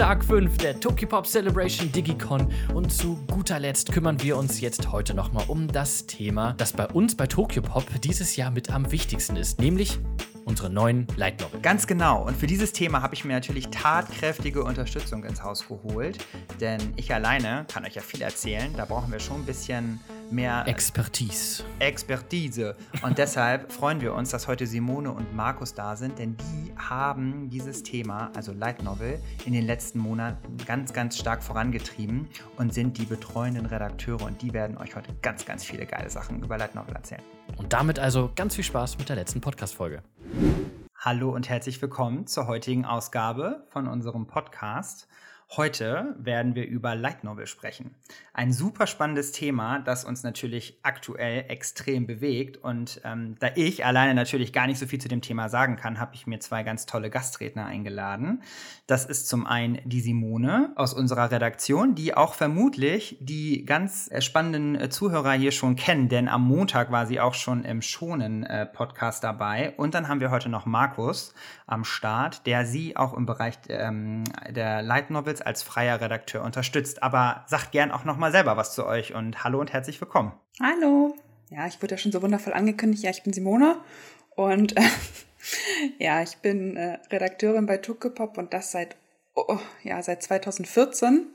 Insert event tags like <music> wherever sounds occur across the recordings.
Tag 5 der Tokipop Celebration Digicon und zu guter Letzt kümmern wir uns jetzt heute nochmal um das Thema, das bei uns bei Tokyopop dieses Jahr mit am wichtigsten ist, nämlich unsere neuen Light. Ganz genau. Und für dieses Thema habe ich mir natürlich tatkräftige Unterstützung ins Haus geholt. Denn ich alleine kann euch ja viel erzählen. Da brauchen wir schon ein bisschen mehr Expertise. Expertise. Und deshalb <laughs> freuen wir uns, dass heute Simone und Markus da sind, denn die haben dieses Thema, also Light Novel, in den letzten Monaten ganz, ganz stark vorangetrieben und sind die betreuenden Redakteure und die werden euch heute ganz, ganz viele geile Sachen über Light Novel erzählen. Und damit also ganz viel Spaß mit der letzten Podcast-Folge. Hallo und herzlich willkommen zur heutigen Ausgabe von unserem Podcast. Heute werden wir über Light Novel sprechen. Ein super spannendes Thema, das uns natürlich aktuell extrem bewegt. Und ähm, da ich alleine natürlich gar nicht so viel zu dem Thema sagen kann, habe ich mir zwei ganz tolle Gastredner eingeladen. Das ist zum einen die Simone aus unserer Redaktion, die auch vermutlich die ganz äh, spannenden äh, Zuhörer hier schon kennen, denn am Montag war sie auch schon im Schonen-Podcast äh, dabei. Und dann haben wir heute noch Markus am Start, der sie auch im Bereich ähm, der Light Novels als freier Redakteur unterstützt. Aber sagt gern auch nochmal selber was zu euch und hallo und herzlich willkommen. Hallo. Ja, ich wurde ja schon so wundervoll angekündigt. Ja, ich bin Simone und äh, <laughs> ja, ich bin äh, Redakteurin bei Tukepop und das seit, oh, ja, seit 2014.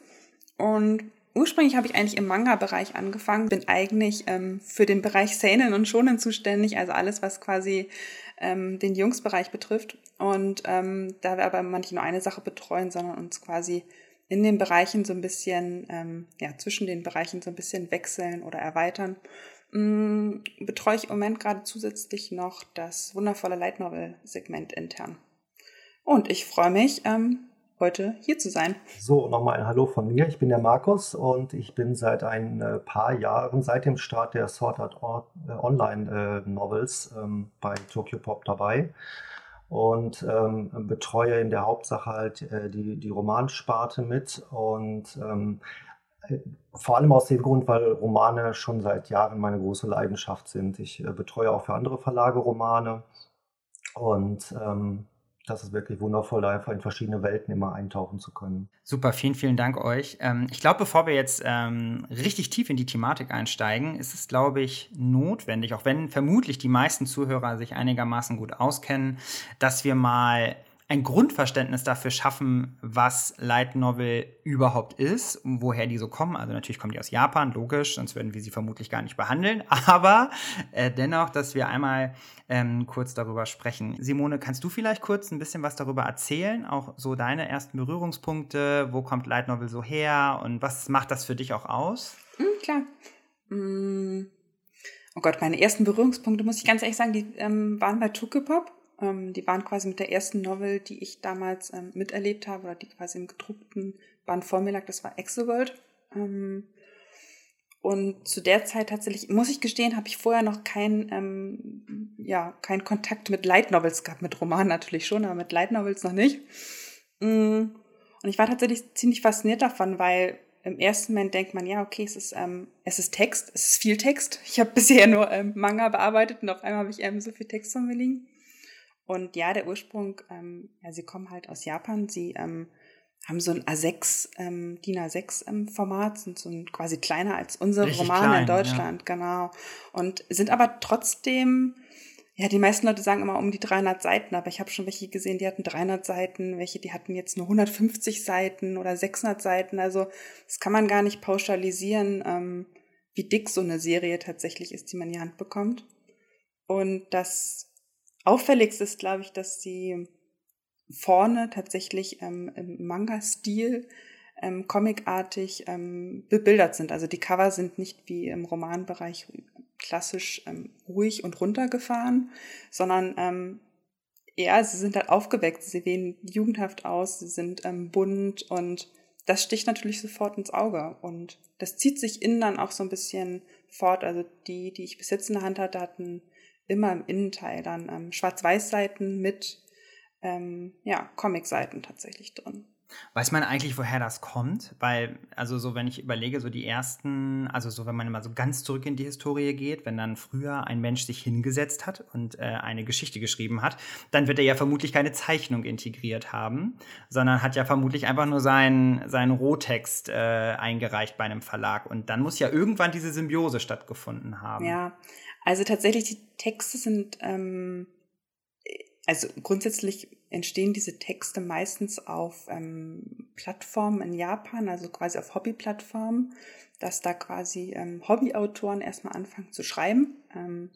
Und ursprünglich habe ich eigentlich im Manga-Bereich angefangen, bin eigentlich ähm, für den Bereich Seinen und Shonen zuständig, also alles, was quasi ähm, den Jungsbereich betrifft. Und ähm, da wir aber manche nur eine Sache betreuen, sondern uns quasi in den Bereichen so ein bisschen, ähm, ja, zwischen den Bereichen so ein bisschen wechseln oder erweitern, ähm, betreue ich im Moment gerade zusätzlich noch das wundervolle Light Novel-Segment intern. Und ich freue mich, ähm, heute hier zu sein. So, nochmal ein Hallo von mir. Ich bin der Markus und ich bin seit ein äh, paar Jahren, seit dem Start der Sword Art äh, Online äh, Novels ähm, bei Tokyo Pop dabei und ähm, betreue in der Hauptsache halt äh, die, die Romansparte mit und ähm, äh, vor allem aus dem Grund, weil Romane schon seit Jahren meine große Leidenschaft sind. Ich äh, betreue auch für andere Verlage Romane und ähm, das ist wirklich wundervoll, da einfach in verschiedene Welten immer eintauchen zu können. Super, vielen, vielen Dank euch. Ähm, ich glaube, bevor wir jetzt ähm, richtig tief in die Thematik einsteigen, ist es, glaube ich, notwendig, auch wenn vermutlich die meisten Zuhörer sich einigermaßen gut auskennen, dass wir mal ein Grundverständnis dafür schaffen, was Light Novel überhaupt ist und woher die so kommen. Also natürlich kommen die aus Japan, logisch, sonst würden wir sie vermutlich gar nicht behandeln. <laughs> Aber äh, dennoch, dass wir einmal ähm, kurz darüber sprechen. Simone, kannst du vielleicht kurz ein bisschen was darüber erzählen? Auch so deine ersten Berührungspunkte, wo kommt Light Novel so her und was macht das für dich auch aus? Mhm, klar. Mm. Oh Gott, meine ersten Berührungspunkte, muss ich ganz ehrlich sagen, die ähm, waren bei Tukepop. Ähm, die waren quasi mit der ersten Novel, die ich damals ähm, miterlebt habe, oder die quasi im gedruckten Band vor mir lag, das war Exoworld. Ähm, und zu der Zeit tatsächlich, muss ich gestehen, habe ich vorher noch keinen ähm, ja, kein Kontakt mit Light Novels gehabt, mit Romanen natürlich schon, aber mit Light Novels noch nicht. Mm. Und ich war tatsächlich ziemlich fasziniert davon, weil im ersten Moment denkt man, ja, okay, es ist, ähm, es ist Text, es ist viel Text. Ich habe <laughs> bisher nur ähm, Manga bearbeitet und auf einmal habe ich ähm, so viel Text von mir liegen. Und ja, der Ursprung, ähm, ja, sie kommen halt aus Japan. Sie ähm, haben so ein A6, ähm, DIN A6 ähm, Format, sind so ein, quasi kleiner als unsere Richtig Romane klein, in Deutschland, ja. genau. Und sind aber trotzdem, ja, die meisten Leute sagen immer um die 300 Seiten, aber ich habe schon welche gesehen, die hatten 300 Seiten, welche, die hatten jetzt nur 150 Seiten oder 600 Seiten. Also das kann man gar nicht pauschalisieren, ähm, wie dick so eine Serie tatsächlich ist, die man in die Hand bekommt. Und das Auffälligste ist, glaube ich, dass sie vorne tatsächlich ähm, im Manga-Stil ähm, comicartig ähm, bebildert sind. Also die Cover sind nicht wie im Romanbereich klassisch ähm, ruhig und runtergefahren, sondern ähm, ja, sie sind halt aufgeweckt, sie sehen jugendhaft aus, sie sind ähm, bunt und das sticht natürlich sofort ins Auge und das zieht sich innen dann auch so ein bisschen fort. Also die, die ich bis jetzt in der Hand hatte, hatten immer im Innenteil dann ähm, Schwarz-Weiß-Seiten mit ähm, ja, Comic-Seiten tatsächlich drin. Weiß man eigentlich, woher das kommt? Weil, also so, wenn ich überlege, so die ersten, also so, wenn man mal so ganz zurück in die Historie geht, wenn dann früher ein Mensch sich hingesetzt hat und äh, eine Geschichte geschrieben hat, dann wird er ja vermutlich keine Zeichnung integriert haben, sondern hat ja vermutlich einfach nur seinen, seinen Rohtext äh, eingereicht bei einem Verlag. Und dann muss ja irgendwann diese Symbiose stattgefunden haben. Ja, also tatsächlich, die Texte sind, ähm, also grundsätzlich entstehen diese Texte meistens auf ähm, Plattformen in Japan, also quasi auf Hobbyplattformen, dass da quasi ähm, Hobbyautoren erstmal anfangen zu schreiben ähm,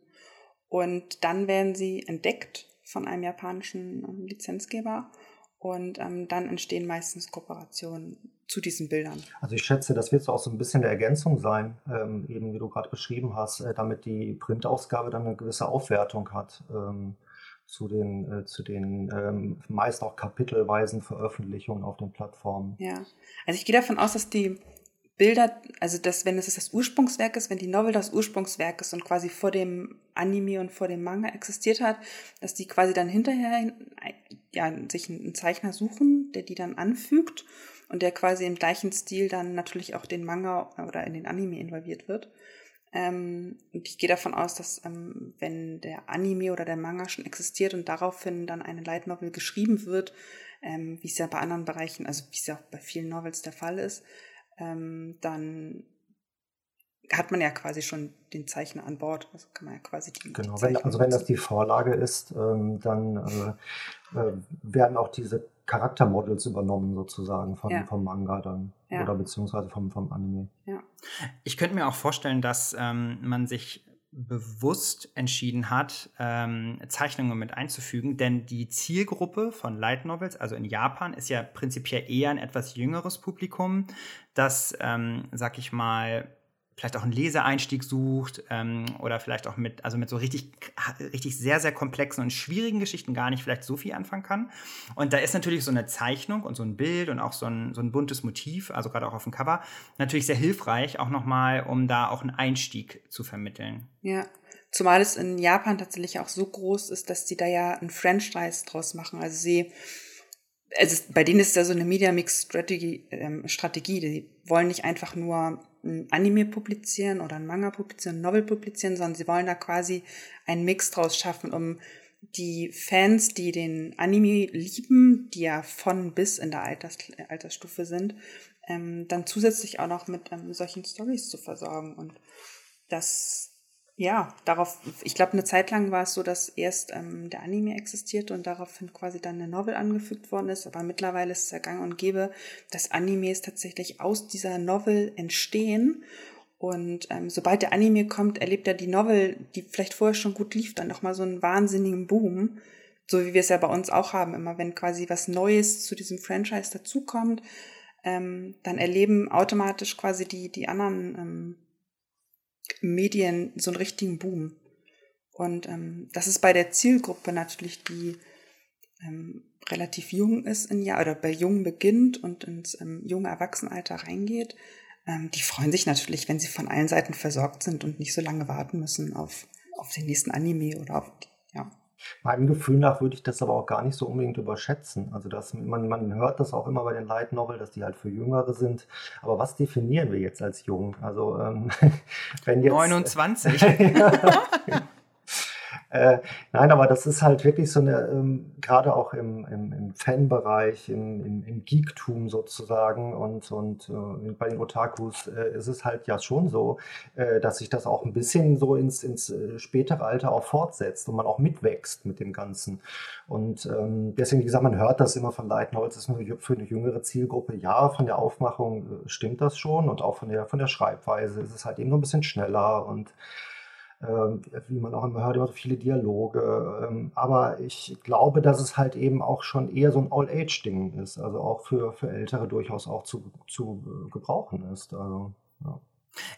und dann werden sie entdeckt von einem japanischen ähm, Lizenzgeber und ähm, dann entstehen meistens Kooperationen zu diesen Bildern. Also ich schätze, das wird so auch so ein bisschen eine Ergänzung sein, ähm, eben wie du gerade beschrieben hast, äh, damit die Printausgabe dann eine gewisse Aufwertung hat. Zu den, äh, zu den ähm, meist auch kapitelweisen Veröffentlichungen auf den Plattformen. Ja, also ich gehe davon aus, dass die Bilder, also dass wenn es das Ursprungswerk ist, wenn die Novel das Ursprungswerk ist und quasi vor dem Anime und vor dem Manga existiert hat, dass die quasi dann hinterher ja, sich einen Zeichner suchen, der die dann anfügt und der quasi im gleichen Stil dann natürlich auch den Manga oder in den Anime involviert wird. Ähm, und ich gehe davon aus, dass ähm, wenn der Anime oder der Manga schon existiert und daraufhin dann eine Light Novel geschrieben wird, ähm, wie es ja bei anderen Bereichen, also wie es ja auch bei vielen Novels der Fall ist, ähm, dann hat man ja quasi schon den Zeichner an Bord. Also kann man ja quasi die, Genau, die wenn, also wenn das die Vorlage ist, ähm, dann äh, äh, werden auch diese Charaktermodels übernommen sozusagen vom, ja. vom Manga dann ja. oder beziehungsweise vom, vom Anime. Ja. Ich könnte mir auch vorstellen, dass ähm, man sich bewusst entschieden hat, ähm, Zeichnungen mit einzufügen, denn die Zielgruppe von Light Novels, also in Japan, ist ja prinzipiell eher ein etwas jüngeres Publikum, das, ähm, sag ich mal, vielleicht auch einen Leseeinstieg sucht ähm, oder vielleicht auch mit, also mit so richtig, richtig sehr, sehr komplexen und schwierigen Geschichten gar nicht vielleicht so viel anfangen kann. Und da ist natürlich so eine Zeichnung und so ein Bild und auch so ein, so ein buntes Motiv, also gerade auch auf dem Cover, natürlich sehr hilfreich, auch nochmal, um da auch einen Einstieg zu vermitteln. Ja. Zumal es in Japan tatsächlich auch so groß ist, dass die da ja ein Franchise draus machen. Also sie, also bei denen ist da so eine Media Mix Strategie, ähm, Strategie. Die wollen nicht einfach nur ein Anime publizieren oder ein Manga publizieren, ein Novel publizieren, sondern sie wollen da quasi einen Mix draus schaffen, um die Fans, die den Anime lieben, die ja von bis in der Alters Altersstufe sind, ähm, dann zusätzlich auch noch mit ähm, solchen Stories zu versorgen. Und das ja, darauf, ich glaube, eine Zeit lang war es so, dass erst ähm, der Anime existierte und daraufhin quasi dann eine Novel angefügt worden ist. Aber mittlerweile ist es ja gang und gäbe, dass Animes tatsächlich aus dieser Novel entstehen. Und ähm, sobald der Anime kommt, erlebt er die Novel, die vielleicht vorher schon gut lief, dann nochmal so einen wahnsinnigen Boom. So wie wir es ja bei uns auch haben. Immer wenn quasi was Neues zu diesem Franchise dazukommt, ähm, dann erleben automatisch quasi die, die anderen ähm, Medien so einen richtigen Boom. Und ähm, das ist bei der Zielgruppe natürlich, die ähm, relativ jung ist in Jahr oder bei jung beginnt und ins ähm, junge Erwachsenenalter reingeht. Ähm, die freuen sich natürlich, wenn sie von allen Seiten versorgt sind und nicht so lange warten müssen auf, auf den nächsten Anime oder auf, ja. Meinem Gefühl nach würde ich das aber auch gar nicht so unbedingt überschätzen. Also dass man, man hört das auch immer bei den Light Novel, dass die halt für Jüngere sind. Aber was definieren wir jetzt als jung? Also ähm, <laughs> wenn jetzt 29. <laughs> <laughs> Äh, nein, aber das ist halt wirklich so eine, ähm, gerade auch im, im, im Fanbereich, im, im, im Geektum sozusagen und, und äh, bei den Otakus äh, ist es halt ja schon so, äh, dass sich das auch ein bisschen so ins, ins äh, spätere Alter auch fortsetzt und man auch mitwächst mit dem Ganzen. Und ähm, deswegen, wie gesagt, man hört das immer von Novels, ist für eine jüngere Zielgruppe. Ja, von der Aufmachung äh, stimmt das schon und auch von der, von der Schreibweise ist es halt eben nur ein bisschen schneller und wie man auch immer hört, immer so viele Dialoge. Ähm, aber ich glaube, dass es halt eben auch schon eher so ein All-Age-Ding ist, also auch für, für Ältere durchaus auch zu, zu äh, gebrauchen ist. Also, ja.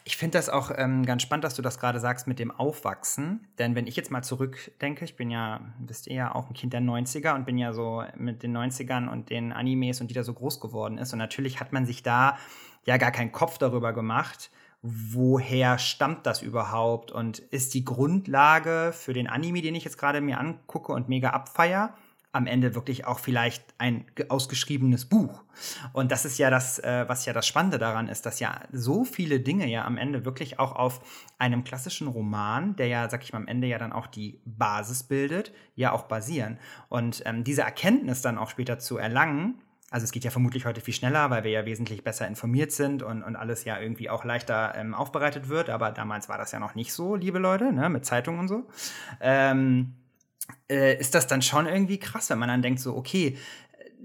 Ich finde das auch ähm, ganz spannend, dass du das gerade sagst mit dem Aufwachsen. Denn wenn ich jetzt mal zurückdenke, ich bin ja, wisst ihr ja, auch ein Kind der 90er und bin ja so mit den 90ern und den Animes und die da so groß geworden ist. Und natürlich hat man sich da ja gar keinen Kopf darüber gemacht, woher stammt das überhaupt und ist die Grundlage für den Anime, den ich jetzt gerade mir angucke und mega abfeier, am Ende wirklich auch vielleicht ein ausgeschriebenes Buch. Und das ist ja das, äh, was ja das Spannende daran ist, dass ja so viele Dinge ja am Ende wirklich auch auf einem klassischen Roman, der ja, sag ich mal, am Ende ja dann auch die Basis bildet, ja auch basieren. Und ähm, diese Erkenntnis dann auch später zu erlangen, also es geht ja vermutlich heute viel schneller, weil wir ja wesentlich besser informiert sind und, und alles ja irgendwie auch leichter ähm, aufbereitet wird. Aber damals war das ja noch nicht so, liebe Leute, ne, mit Zeitungen und so. Ähm, äh, ist das dann schon irgendwie krass, wenn man dann denkt, so, okay,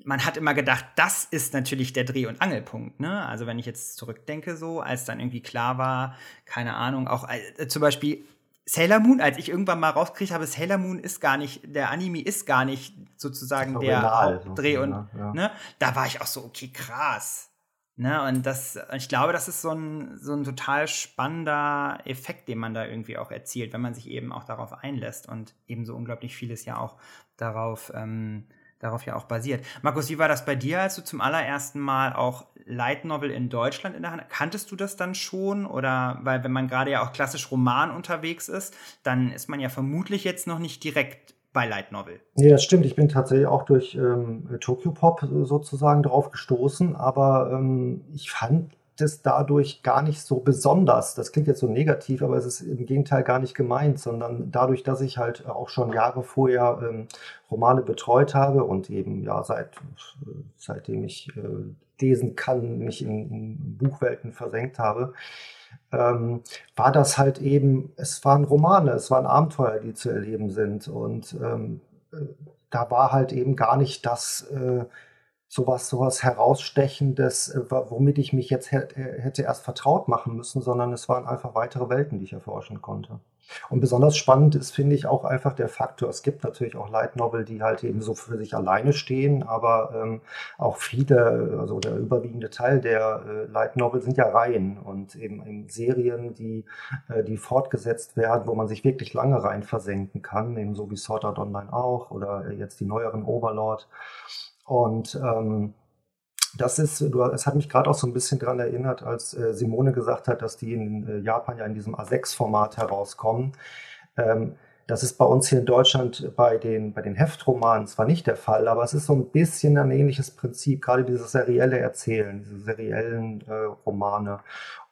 man hat immer gedacht, das ist natürlich der Dreh- und Angelpunkt. Ne? Also wenn ich jetzt zurückdenke, so, als dann irgendwie klar war, keine Ahnung, auch äh, zum Beispiel Sailor Moon, als ich irgendwann mal rauskriegt habe, Sailor Moon ist gar nicht, der Anime ist gar nicht sozusagen der Hauptdreh und ja. ne, da war ich auch so, okay, krass. Ne, und das, ich glaube, das ist so ein, so ein total spannender Effekt, den man da irgendwie auch erzielt, wenn man sich eben auch darauf einlässt und eben so unglaublich vieles ja auch darauf, ähm, darauf ja auch basiert. Markus, wie war das bei dir, als du zum allerersten Mal auch Light Novel in Deutschland in der Hand kanntest du das dann schon? Oder weil, wenn man gerade ja auch klassisch Roman unterwegs ist, dann ist man ja vermutlich jetzt noch nicht direkt bei Light Novel. Nee, das stimmt. Ich bin tatsächlich auch durch ähm, Tokyo Pop sozusagen drauf gestoßen, aber ähm, ich fand es dadurch gar nicht so besonders. Das klingt jetzt so negativ, aber es ist im Gegenteil gar nicht gemeint, sondern dadurch, dass ich halt auch schon Jahre vorher ähm, Romane betreut habe und eben ja seit seitdem ich äh, lesen kann, mich in, in Buchwelten versenkt habe, ähm, war das halt eben, es waren Romane, es waren Abenteuer, die zu erleben sind. Und ähm, äh, da war halt eben gar nicht das äh, sowas, sowas herausstechendes, äh, womit ich mich jetzt hätte erst vertraut machen müssen, sondern es waren einfach weitere Welten, die ich erforschen konnte. Und besonders spannend ist, finde ich, auch einfach der Faktor. Es gibt natürlich auch Light Novel, die halt eben so für sich alleine stehen, aber ähm, auch viele, also der überwiegende Teil der äh, Light Novel sind ja Reihen und eben, eben Serien, die, äh, die fortgesetzt werden, wo man sich wirklich lange rein versenken kann, eben so wie Sword Art Online auch oder jetzt die neueren Overlord. Und ähm, das ist, du, es hat mich gerade auch so ein bisschen daran erinnert, als äh, Simone gesagt hat, dass die in äh, Japan ja in diesem A6-Format herauskommen. Ähm, das ist bei uns hier in Deutschland bei den, bei den Heftromanen zwar nicht der Fall, aber es ist so ein bisschen ein ähnliches Prinzip, gerade dieses serielle Erzählen, diese seriellen äh, Romane.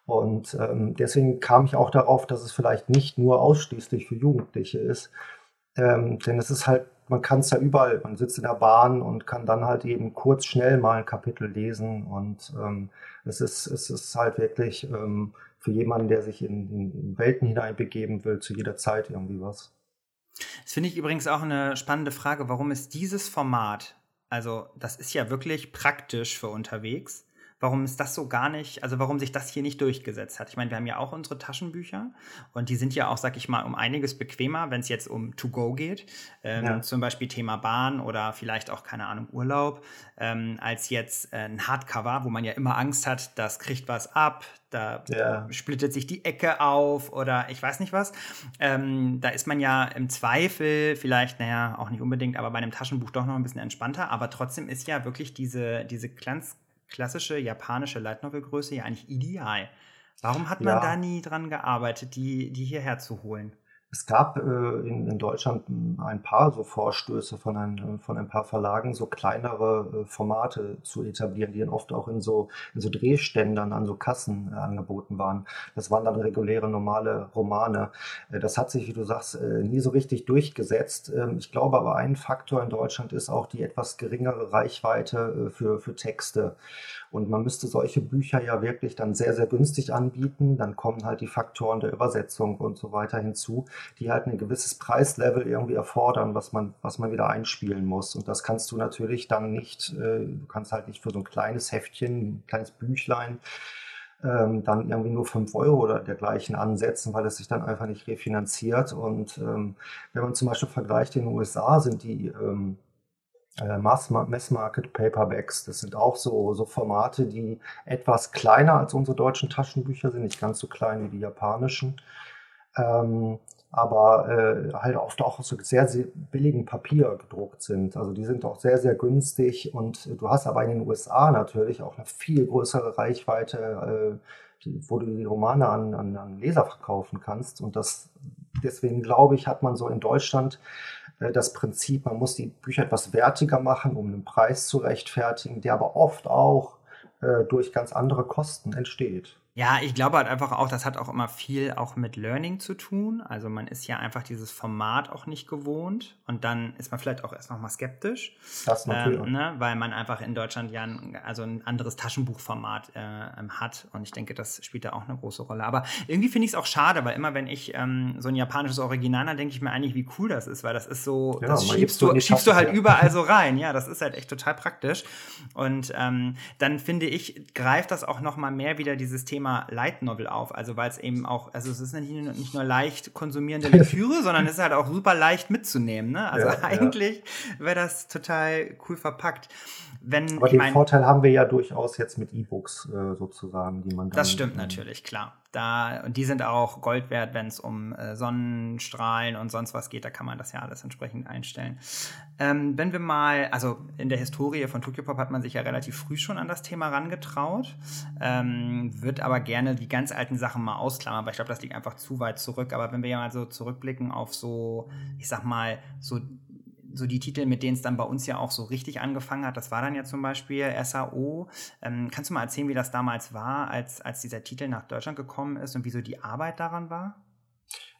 Und ähm, deswegen kam ich auch darauf, dass es vielleicht nicht nur ausschließlich für Jugendliche ist, ähm, denn es ist halt man kann es ja überall, man sitzt in der Bahn und kann dann halt eben kurz schnell mal ein Kapitel lesen und ähm, es, ist, es ist halt wirklich ähm, für jemanden, der sich in, in Welten hineinbegeben will, zu jeder Zeit irgendwie was. Das finde ich übrigens auch eine spannende Frage. Warum ist dieses Format, also das ist ja wirklich praktisch für unterwegs, warum ist das so gar nicht, also warum sich das hier nicht durchgesetzt hat. Ich meine, wir haben ja auch unsere Taschenbücher und die sind ja auch, sag ich mal, um einiges bequemer, wenn es jetzt um To-Go geht, ähm, ja. zum Beispiel Thema Bahn oder vielleicht auch, keine Ahnung, Urlaub, ähm, als jetzt äh, ein Hardcover, wo man ja immer Angst hat, das kriegt was ab, da ja. splittet sich die Ecke auf oder ich weiß nicht was. Ähm, da ist man ja im Zweifel vielleicht, naja, auch nicht unbedingt, aber bei einem Taschenbuch doch noch ein bisschen entspannter. Aber trotzdem ist ja wirklich diese, diese ganz klassische japanische Light Novel Größe ja eigentlich ideal. Warum hat man ja. da nie dran gearbeitet, die, die hierher zu holen? Es gab äh, in, in, Deutschland ein paar so Vorstöße von ein, von ein paar Verlagen, so kleinere äh, Formate zu etablieren, die dann oft auch in so, in so Drehständern an so Kassen äh, angeboten waren. Das waren dann reguläre, normale Romane. Das hat sich, wie du sagst, nie so richtig durchgesetzt. Ähm, ich glaube aber, ein Faktor in Deutschland ist auch die etwas geringere Reichweite für, für Texte. Und man müsste solche Bücher ja wirklich dann sehr, sehr günstig anbieten. Dann kommen halt die Faktoren der Übersetzung und so weiter hinzu, die halt ein gewisses Preislevel irgendwie erfordern, was man, was man wieder einspielen muss. Und das kannst du natürlich dann nicht, äh, du kannst halt nicht für so ein kleines Heftchen, ein kleines Büchlein, ähm, dann irgendwie nur 5 Euro oder dergleichen ansetzen, weil es sich dann einfach nicht refinanziert. Und ähm, wenn man zum Beispiel vergleicht, in den USA sind die ähm, äh, Mass, Mass Market Paperbacks. Das sind auch so, so Formate, die etwas kleiner als unsere deutschen Taschenbücher sind, nicht ganz so klein wie die japanischen. Ähm, aber äh, halt oft auch aus so sehr, sehr billigen Papier gedruckt sind. Also die sind auch sehr, sehr günstig und du hast aber in den USA natürlich auch eine viel größere Reichweite, äh, wo du die Romane an, an, an Leser verkaufen kannst. Und das deswegen glaube ich, hat man so in Deutschland das Prinzip, man muss die Bücher etwas wertiger machen, um einen Preis zu rechtfertigen, der aber oft auch äh, durch ganz andere Kosten entsteht. Ja, ich glaube halt einfach auch, das hat auch immer viel auch mit Learning zu tun. Also man ist ja einfach dieses Format auch nicht gewohnt und dann ist man vielleicht auch erst noch mal skeptisch. Das natürlich. Ähm, ne? Weil man einfach in Deutschland ja ein, also ein anderes Taschenbuchformat äh, ähm, hat und ich denke, das spielt da auch eine große Rolle. Aber irgendwie finde ich es auch schade, weil immer wenn ich ähm, so ein japanisches Original habe, denke ich mir eigentlich, wie cool das ist, weil das ist so, ja, das schiebst du, schiebst du halt überall so <laughs> rein. Ja, das ist halt echt total praktisch. Und ähm, dann finde ich, greift das auch noch mal mehr wieder dieses Thema Thema Light Novel auf. Also weil es eben auch, also es ist nicht, nicht nur leicht konsumierende <laughs> Lektüre, sondern es ist halt auch super leicht mitzunehmen. Ne? Also ja, <laughs> eigentlich ja. wäre das total cool verpackt. Wenn, Aber den mein, Vorteil haben wir ja durchaus jetzt mit E-Books äh, sozusagen, die man dann. Das stimmt natürlich, klar. Da, und die sind auch Gold wert, wenn es um äh, Sonnenstrahlen und sonst was geht. Da kann man das ja alles entsprechend einstellen. Ähm, wenn wir mal, also in der Historie von Tokyo Pop hat man sich ja relativ früh schon an das Thema rangetraut, ähm, wird aber gerne die ganz alten Sachen mal ausklammern, aber ich glaube, das liegt einfach zu weit zurück. Aber wenn wir ja mal so zurückblicken auf so, ich sag mal, so so die Titel, mit denen es dann bei uns ja auch so richtig angefangen hat, das war dann ja zum Beispiel SAO. Ähm, kannst du mal erzählen, wie das damals war, als, als dieser Titel nach Deutschland gekommen ist und wieso die Arbeit daran war?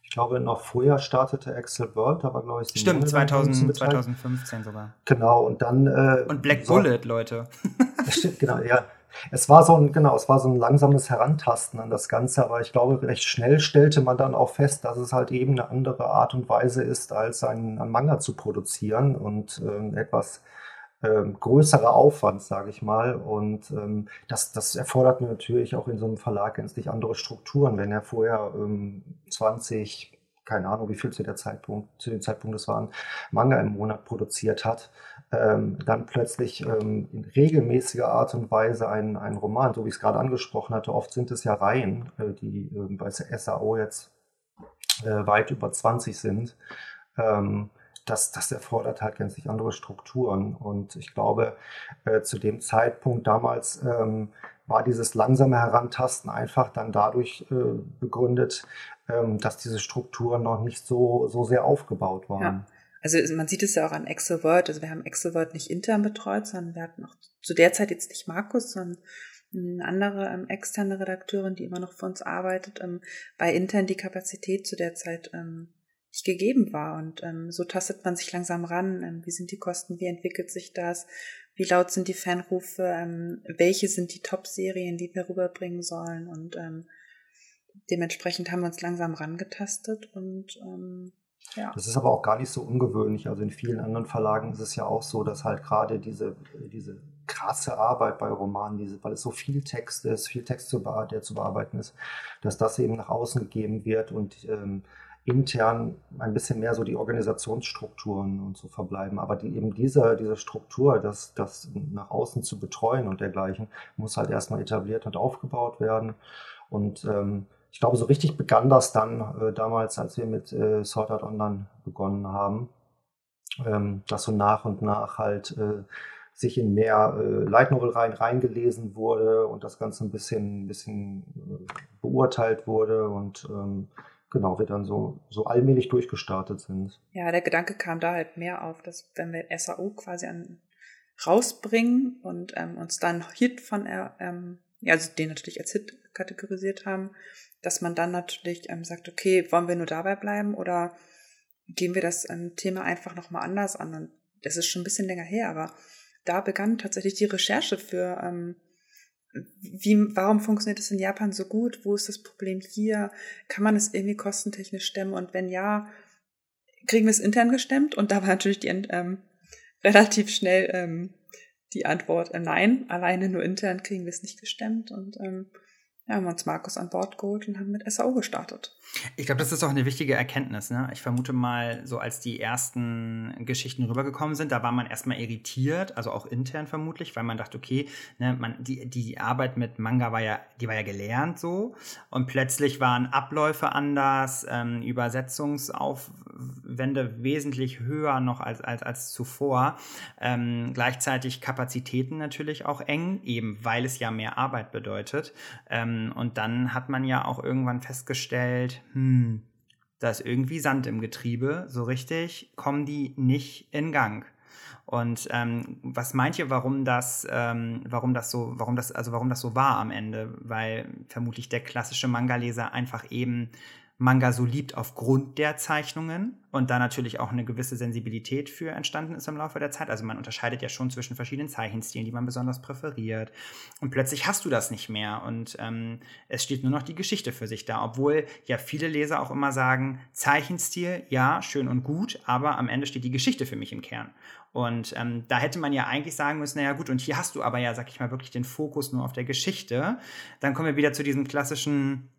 Ich glaube, noch vorher startete Excel World, da war, glaube ich, Stimmt, 2000, 2015 sogar. Genau, und dann. Äh, und Black so, Bullet, Leute. <laughs> Stimmt, genau, ja. Es war so ein, genau, es war so ein langsames Herantasten an das Ganze, aber ich glaube, recht schnell stellte man dann auch fest, dass es halt eben eine andere Art und Weise ist, als ein, ein Manga zu produzieren und ähm, etwas ähm, größerer Aufwand, sage ich mal. Und ähm, das, das erfordert natürlich auch in so einem Verlag gänzlich andere Strukturen. Wenn er vorher ähm, 20, keine Ahnung, wie viel zu der Zeitpunkt, zu dem Zeitpunkt es waren, Manga im Monat produziert hat, ähm, dann plötzlich ähm, in regelmäßiger Art und Weise ein, ein Roman, so wie ich es gerade angesprochen hatte, oft sind es ja Reihen, äh, die äh, bei SAO jetzt äh, weit über 20 sind. Ähm, das, das erfordert halt gänzlich andere Strukturen. Und ich glaube, äh, zu dem Zeitpunkt damals ähm, war dieses langsame Herantasten einfach dann dadurch äh, begründet, ähm, dass diese Strukturen noch nicht so, so sehr aufgebaut waren. Ja. Also man sieht es ja auch an Extrovert. Also wir haben Extrovert nicht intern betreut, sondern wir hatten auch zu der Zeit jetzt nicht Markus, sondern eine andere ähm, externe Redakteurin, die immer noch für uns arbeitet, ähm, weil intern die Kapazität zu der Zeit ähm, nicht gegeben war. Und ähm, so tastet man sich langsam ran. Ähm, wie sind die Kosten? Wie entwickelt sich das? Wie laut sind die Fanrufe? Ähm, welche sind die Top-Serien, die wir rüberbringen sollen? Und ähm, dementsprechend haben wir uns langsam rangetastet und ähm, Das ist aber auch gar nicht so ungewöhnlich. Also in vielen anderen Verlagen ist es ja auch so, dass halt gerade diese, diese krasse Arbeit bei Romanen, diese, weil es so viel Text ist, viel Text, zu der zu bearbeiten ist, dass das eben nach außen gegeben wird und ähm, intern ein bisschen mehr so die Organisationsstrukturen und so verbleiben. Aber die, eben diese, diese Struktur, das, das nach außen zu betreuen und dergleichen, muss halt erstmal etabliert und aufgebaut werden. Und ähm, ich glaube, so richtig begann das dann äh, damals, als wir mit äh, Sort Out Online begonnen haben, ähm, dass so nach und nach halt äh, sich in mehr äh, Light Novel rein reingelesen wurde und das Ganze ein bisschen, ein bisschen äh, beurteilt wurde und ähm, genau, wir dann so, so allmählich durchgestartet sind. Ja, der Gedanke kam da halt mehr auf, dass wenn wir SAO quasi an, rausbringen und ähm, uns dann Hit von, ähm, ja, also den natürlich als Hit kategorisiert haben, dass man dann natürlich ähm, sagt, okay, wollen wir nur dabei bleiben oder gehen wir das ähm, Thema einfach nochmal anders an? Und das ist schon ein bisschen länger her, aber da begann tatsächlich die Recherche für, ähm, wie, warum funktioniert es in Japan so gut? Wo ist das Problem hier? Kann man es irgendwie kostentechnisch stemmen? Und wenn ja, kriegen wir es intern gestemmt? Und da war natürlich die, ähm, relativ schnell ähm, die Antwort äh, nein, alleine nur intern kriegen wir es nicht gestemmt. Und ähm, ja, haben wir uns Markus an Bord geholt und haben mit SAO gestartet. Ich glaube, das ist auch eine wichtige Erkenntnis. Ne? Ich vermute mal, so als die ersten Geschichten rübergekommen sind, da war man erstmal irritiert, also auch intern vermutlich, weil man dachte, okay, ne, man, die, die Arbeit mit Manga war ja, die war ja gelernt so. Und plötzlich waren Abläufe anders, ähm, Übersetzungsaufwände wesentlich höher noch als, als, als zuvor. Ähm, gleichzeitig Kapazitäten natürlich auch eng, eben weil es ja mehr Arbeit bedeutet. Ähm, und dann hat man ja auch irgendwann festgestellt, hm, da ist irgendwie Sand im Getriebe, so richtig kommen die nicht in Gang. Und ähm, was meint ihr, warum das, ähm, warum das so, warum das, also warum das so war am Ende? Weil vermutlich der klassische Manga-Leser einfach eben Manga so liebt aufgrund der Zeichnungen und da natürlich auch eine gewisse Sensibilität für entstanden ist im Laufe der Zeit. Also man unterscheidet ja schon zwischen verschiedenen Zeichenstilen, die man besonders präferiert. Und plötzlich hast du das nicht mehr und ähm, es steht nur noch die Geschichte für sich da, obwohl ja viele Leser auch immer sagen, Zeichenstil, ja, schön und gut, aber am Ende steht die Geschichte für mich im Kern. Und ähm, da hätte man ja eigentlich sagen müssen, naja gut, und hier hast du aber ja, sag ich mal, wirklich den Fokus nur auf der Geschichte. Dann kommen wir wieder zu diesem klassischen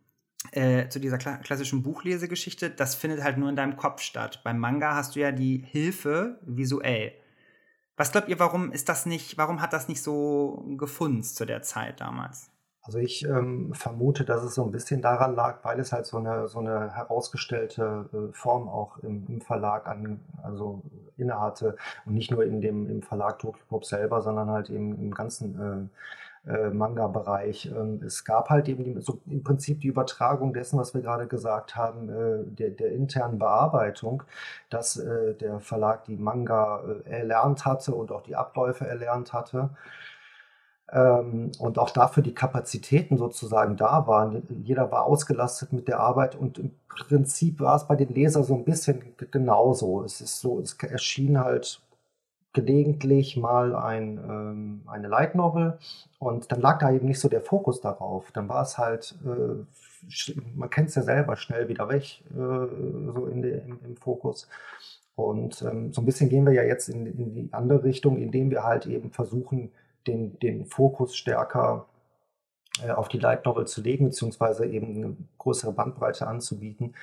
äh, zu dieser kla klassischen Buchlesegeschichte, das findet halt nur in deinem Kopf statt. Beim Manga hast du ja die Hilfe visuell. Was glaubt ihr, warum ist das nicht, warum hat das nicht so gefunzt zu der Zeit damals? Also ich ähm, vermute, dass es so ein bisschen daran lag, weil es halt so eine, so eine herausgestellte äh, Form auch im, im, Verlag an, also innehatte und nicht nur in dem im Verlag Tokyo Pop selber, sondern halt eben im ganzen äh, äh, Manga-Bereich. Ähm, es gab halt eben die, so im Prinzip die Übertragung dessen, was wir gerade gesagt haben, äh, der, der, internen Bearbeitung, dass äh, der Verlag die Manga äh, erlernt hatte und auch die Abläufe erlernt hatte. Ähm, und auch dafür die Kapazitäten sozusagen da waren. Jeder war ausgelastet mit der Arbeit und im Prinzip war es bei den Lesern so ein bisschen genauso. Es ist so, es erschien halt gelegentlich mal ein, ähm, eine Light Novel und dann lag da eben nicht so der Fokus darauf. Dann war es halt, äh, man kennt es ja selber, schnell wieder weg, äh, so in de, im, im, Fokus. Und ähm, so ein bisschen gehen wir ja jetzt in, in, die andere Richtung, indem wir halt eben versuchen, den, den Fokus stärker äh, auf die Light Novel zu legen, beziehungsweise eben eine größere Bandbreite anzubieten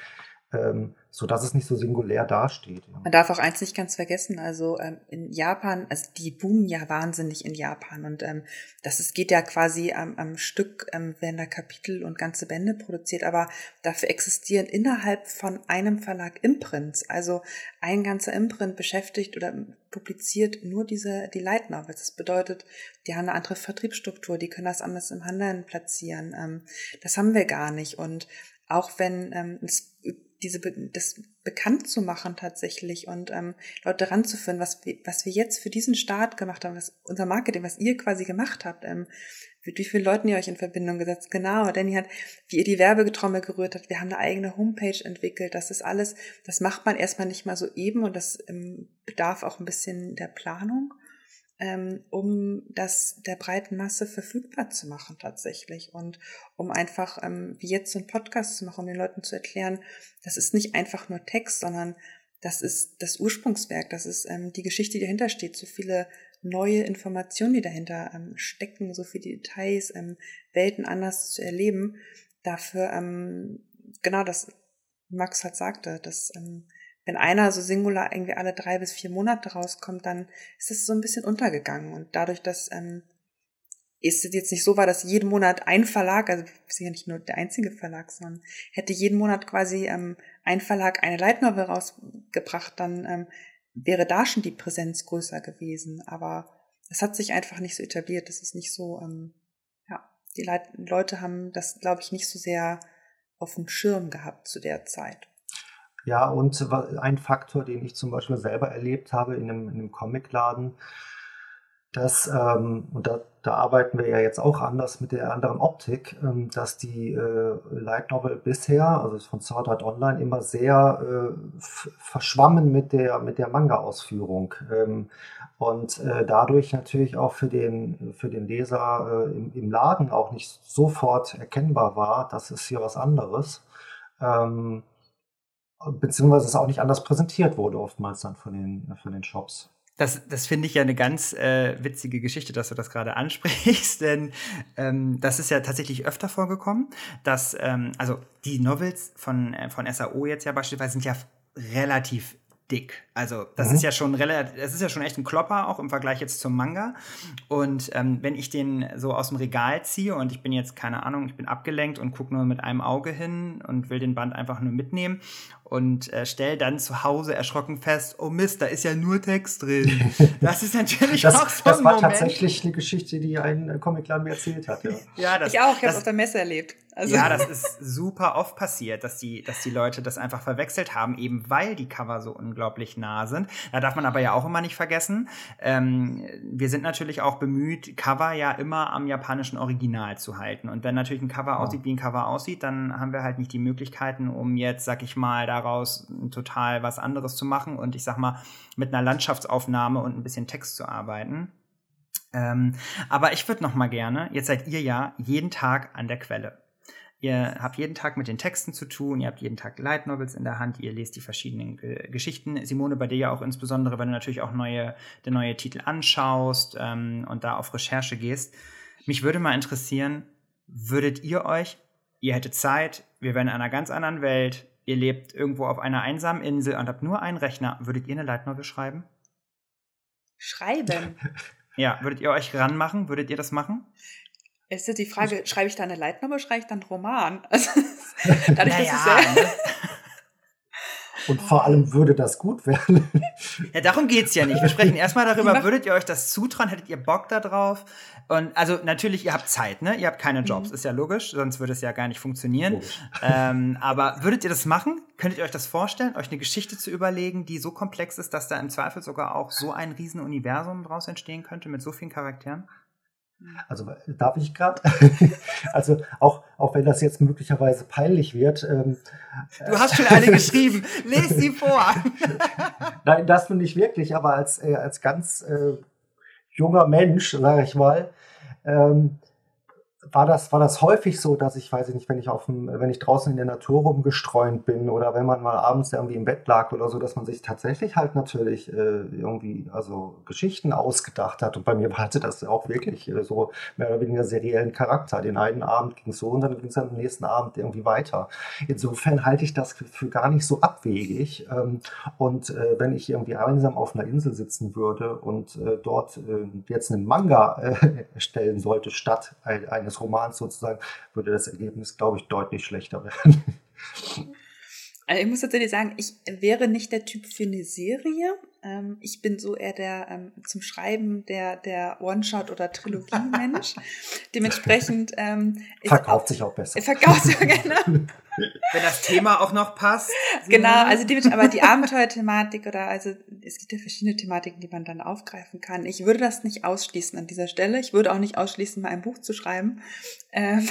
ähm, so dass es nicht so singulär dasteht. Ja. Man darf auch eins nicht ganz vergessen, also ähm, in Japan, also die boomen ja wahnsinnig in Japan und ähm, das ist, geht ja quasi am, am Stück, ähm, werden da Kapitel und ganze Bände produziert, aber dafür existieren innerhalb von einem Verlag Imprints, also ein ganzer Imprint beschäftigt oder publiziert nur diese, die Light Novels. Das bedeutet, die haben eine andere Vertriebsstruktur, die können das anders im Handeln platzieren. Ähm, das haben wir gar nicht und auch wenn ähm, es diese das bekannt zu machen tatsächlich und ähm, Leute ranzuführen, was wir, was wir jetzt für diesen Start gemacht haben, was unser Marketing, was ihr quasi gemacht habt, ähm, mit wie vielen Leuten ihr euch in Verbindung gesetzt. Genau, Danny hat, wie ihr die Werbegetrommel gerührt habt, wir haben eine eigene Homepage entwickelt. Das ist alles, das macht man erstmal nicht mal so eben und das ähm, bedarf auch ein bisschen der Planung ähm, um das der breiten Masse verfügbar zu machen tatsächlich und um einfach ähm, wie jetzt so einen Podcast zu machen, um den Leuten zu erklären, das ist nicht einfach nur Text, sondern das ist das Ursprungswerk, das ist ähm, die Geschichte, die dahinter steht, so viele neue Informationen, die dahinter ähm, stecken, so viele Details, ähm, Welten anders zu erleben. Dafür, ähm, genau das Max halt sagte, dass ähm, wenn einer so singular irgendwie alle drei bis vier Monate rauskommt, dann ist es so ein bisschen untergegangen. Und dadurch, dass ähm, es jetzt nicht so war, dass jeden Monat ein Verlag, also wir sind ja nicht nur der einzige Verlag, sondern hätte jeden Monat quasi ähm, ein Verlag eine Lightnovel rausgebracht, dann ähm, wäre da schon die Präsenz größer gewesen. Aber es hat sich einfach nicht so etabliert. Das ist nicht so, ähm, ja, die Leute haben das, glaube ich, nicht so sehr auf dem Schirm gehabt zu der Zeit. Ja, und ein Faktor, den ich zum Beispiel selber erlebt habe in einem, in einem Comicladen, dass, ähm, und da, da arbeiten wir ja jetzt auch anders mit der anderen Optik, ähm, dass die äh, Light Novel bisher, also von Sword Art Online, immer sehr äh, verschwammen mit der, mit der Manga-Ausführung. Ähm, und äh, dadurch natürlich auch für den, für den Leser äh, im, im Laden auch nicht sofort erkennbar war, das ist hier was anderes. Ähm, beziehungsweise es auch nicht anders präsentiert wurde, oftmals dann von den, von den Shops. Das, das finde ich ja eine ganz äh, witzige Geschichte, dass du das gerade <laughs> ansprichst, denn ähm, das ist ja tatsächlich öfter vorgekommen, dass, ähm, also die Novels von, äh, von SAO jetzt ja beispielsweise sind ja relativ dick. Also das mhm. ist ja schon relativ, das ist ja schon echt ein Klopper, auch im Vergleich jetzt zum Manga. Und ähm, wenn ich den so aus dem Regal ziehe und ich bin jetzt, keine Ahnung, ich bin abgelenkt und gucke nur mit einem Auge hin und will den Band einfach nur mitnehmen und äh, stelle dann zu Hause erschrocken fest, oh Mist, da ist ja nur Text drin. <laughs> Das ist natürlich das, auch so Das war Moment. tatsächlich eine Geschichte, die ein Comicladen mir erzählt hat. Ja, <laughs> ja das, ich auch, ich habe es auf der Messe erlebt. Also ja, das <laughs> ist super oft passiert, dass die, dass die Leute das einfach verwechselt haben, eben weil die Cover so unglaublich nah sind. Da darf man aber ja auch immer nicht vergessen. Ähm, wir sind natürlich auch bemüht, Cover ja immer am japanischen Original zu halten. Und wenn natürlich ein Cover oh. aussieht, wie ein Cover aussieht, dann haben wir halt nicht die Möglichkeiten, um jetzt, sag ich mal, daraus total was anderes zu machen und ich sag mal, mit einer Landschaftsaufnahme und ein bisschen Text zu arbeiten. Ähm, aber ich würde noch mal gerne, jetzt seid ihr ja jeden Tag an der Quelle. Ihr habt jeden Tag mit den Texten zu tun, ihr habt jeden Tag Light Novels in der Hand, ihr lest die verschiedenen Ge Geschichten. Simone, bei dir ja auch insbesondere, wenn du natürlich auch neue, der neue Titel anschaust ähm, und da auf Recherche gehst. Mich würde mal interessieren, würdet ihr euch, ihr hättet Zeit, wir wären in einer ganz anderen Welt, ihr lebt irgendwo auf einer einsamen Insel und habt nur einen Rechner, würdet ihr eine Light Novel schreiben? Schreiben? <laughs> Ja, würdet ihr euch ranmachen? Würdet ihr das machen? Ist die Frage, schreibe ich da eine Leitnovel, schreibe ich dann einen Roman? <laughs> Also, <laughs> dadurch, naja, dass es Und vor allem würde das gut werden. Ja, darum geht es ja nicht. Wir sprechen erstmal darüber, würdet ihr euch das zutrauen? Hättet ihr Bock da drauf? Und also natürlich, ihr habt Zeit, ne? Ihr habt keine mhm. Jobs, mhm. ist ja logisch, sonst würde es ja gar nicht funktionieren. Ähm, aber würdet ihr das machen? Könntet ihr euch das vorstellen, euch eine Geschichte zu überlegen, die so komplex ist, dass da im Zweifel sogar auch so ein Riesenuniversum draus entstehen könnte mit so vielen Charakteren? Also darf ich gerade? <laughs> also auch, auch wenn das jetzt möglicherweise peinlich wird. Ähm, du hast schon eine <laughs> geschrieben. Lies sie vor. <laughs> Nein, das nur nicht wirklich, aber als, äh, als ganz äh, junger Mensch, sage ich mal, ähm, war das, war das häufig so, dass ich, weiß ich nicht, wenn ich auf dem, wenn ich draußen in der Natur rumgestreunt bin oder wenn man mal abends irgendwie im Bett lag oder so, dass man sich tatsächlich halt natürlich äh, irgendwie, also Geschichten ausgedacht hat. Und bei mir hatte das auch wirklich äh, so mehr oder weniger seriellen Charakter. Den einen Abend ging es so und dann ging es am nächsten Abend irgendwie weiter. Insofern halte ich das für gar nicht so abwegig. Ähm, und äh, wenn ich irgendwie einsam auf einer Insel sitzen würde und äh, dort äh, jetzt einen Manga äh, <laughs> erstellen sollte, statt eines Romans sozusagen, würde das Ergebnis, glaube ich, deutlich schlechter werden. <laughs> Also ich muss tatsächlich sagen, ich wäre nicht der Typ für eine Serie. Ähm, ich bin so eher der ähm, zum Schreiben der, der One-Shot- oder Trilogie-Mensch. <laughs> Dementsprechend. Ähm, verkauft sich auch besser. Verkauft sich auch gerne. <laughs> Wenn das Thema auch noch passt. Genau, also die, aber die Abenteuerthematik oder also es gibt ja verschiedene Thematiken, die man dann aufgreifen kann. Ich würde das nicht ausschließen an dieser Stelle. Ich würde auch nicht ausschließen, mal ein Buch zu schreiben. Ähm,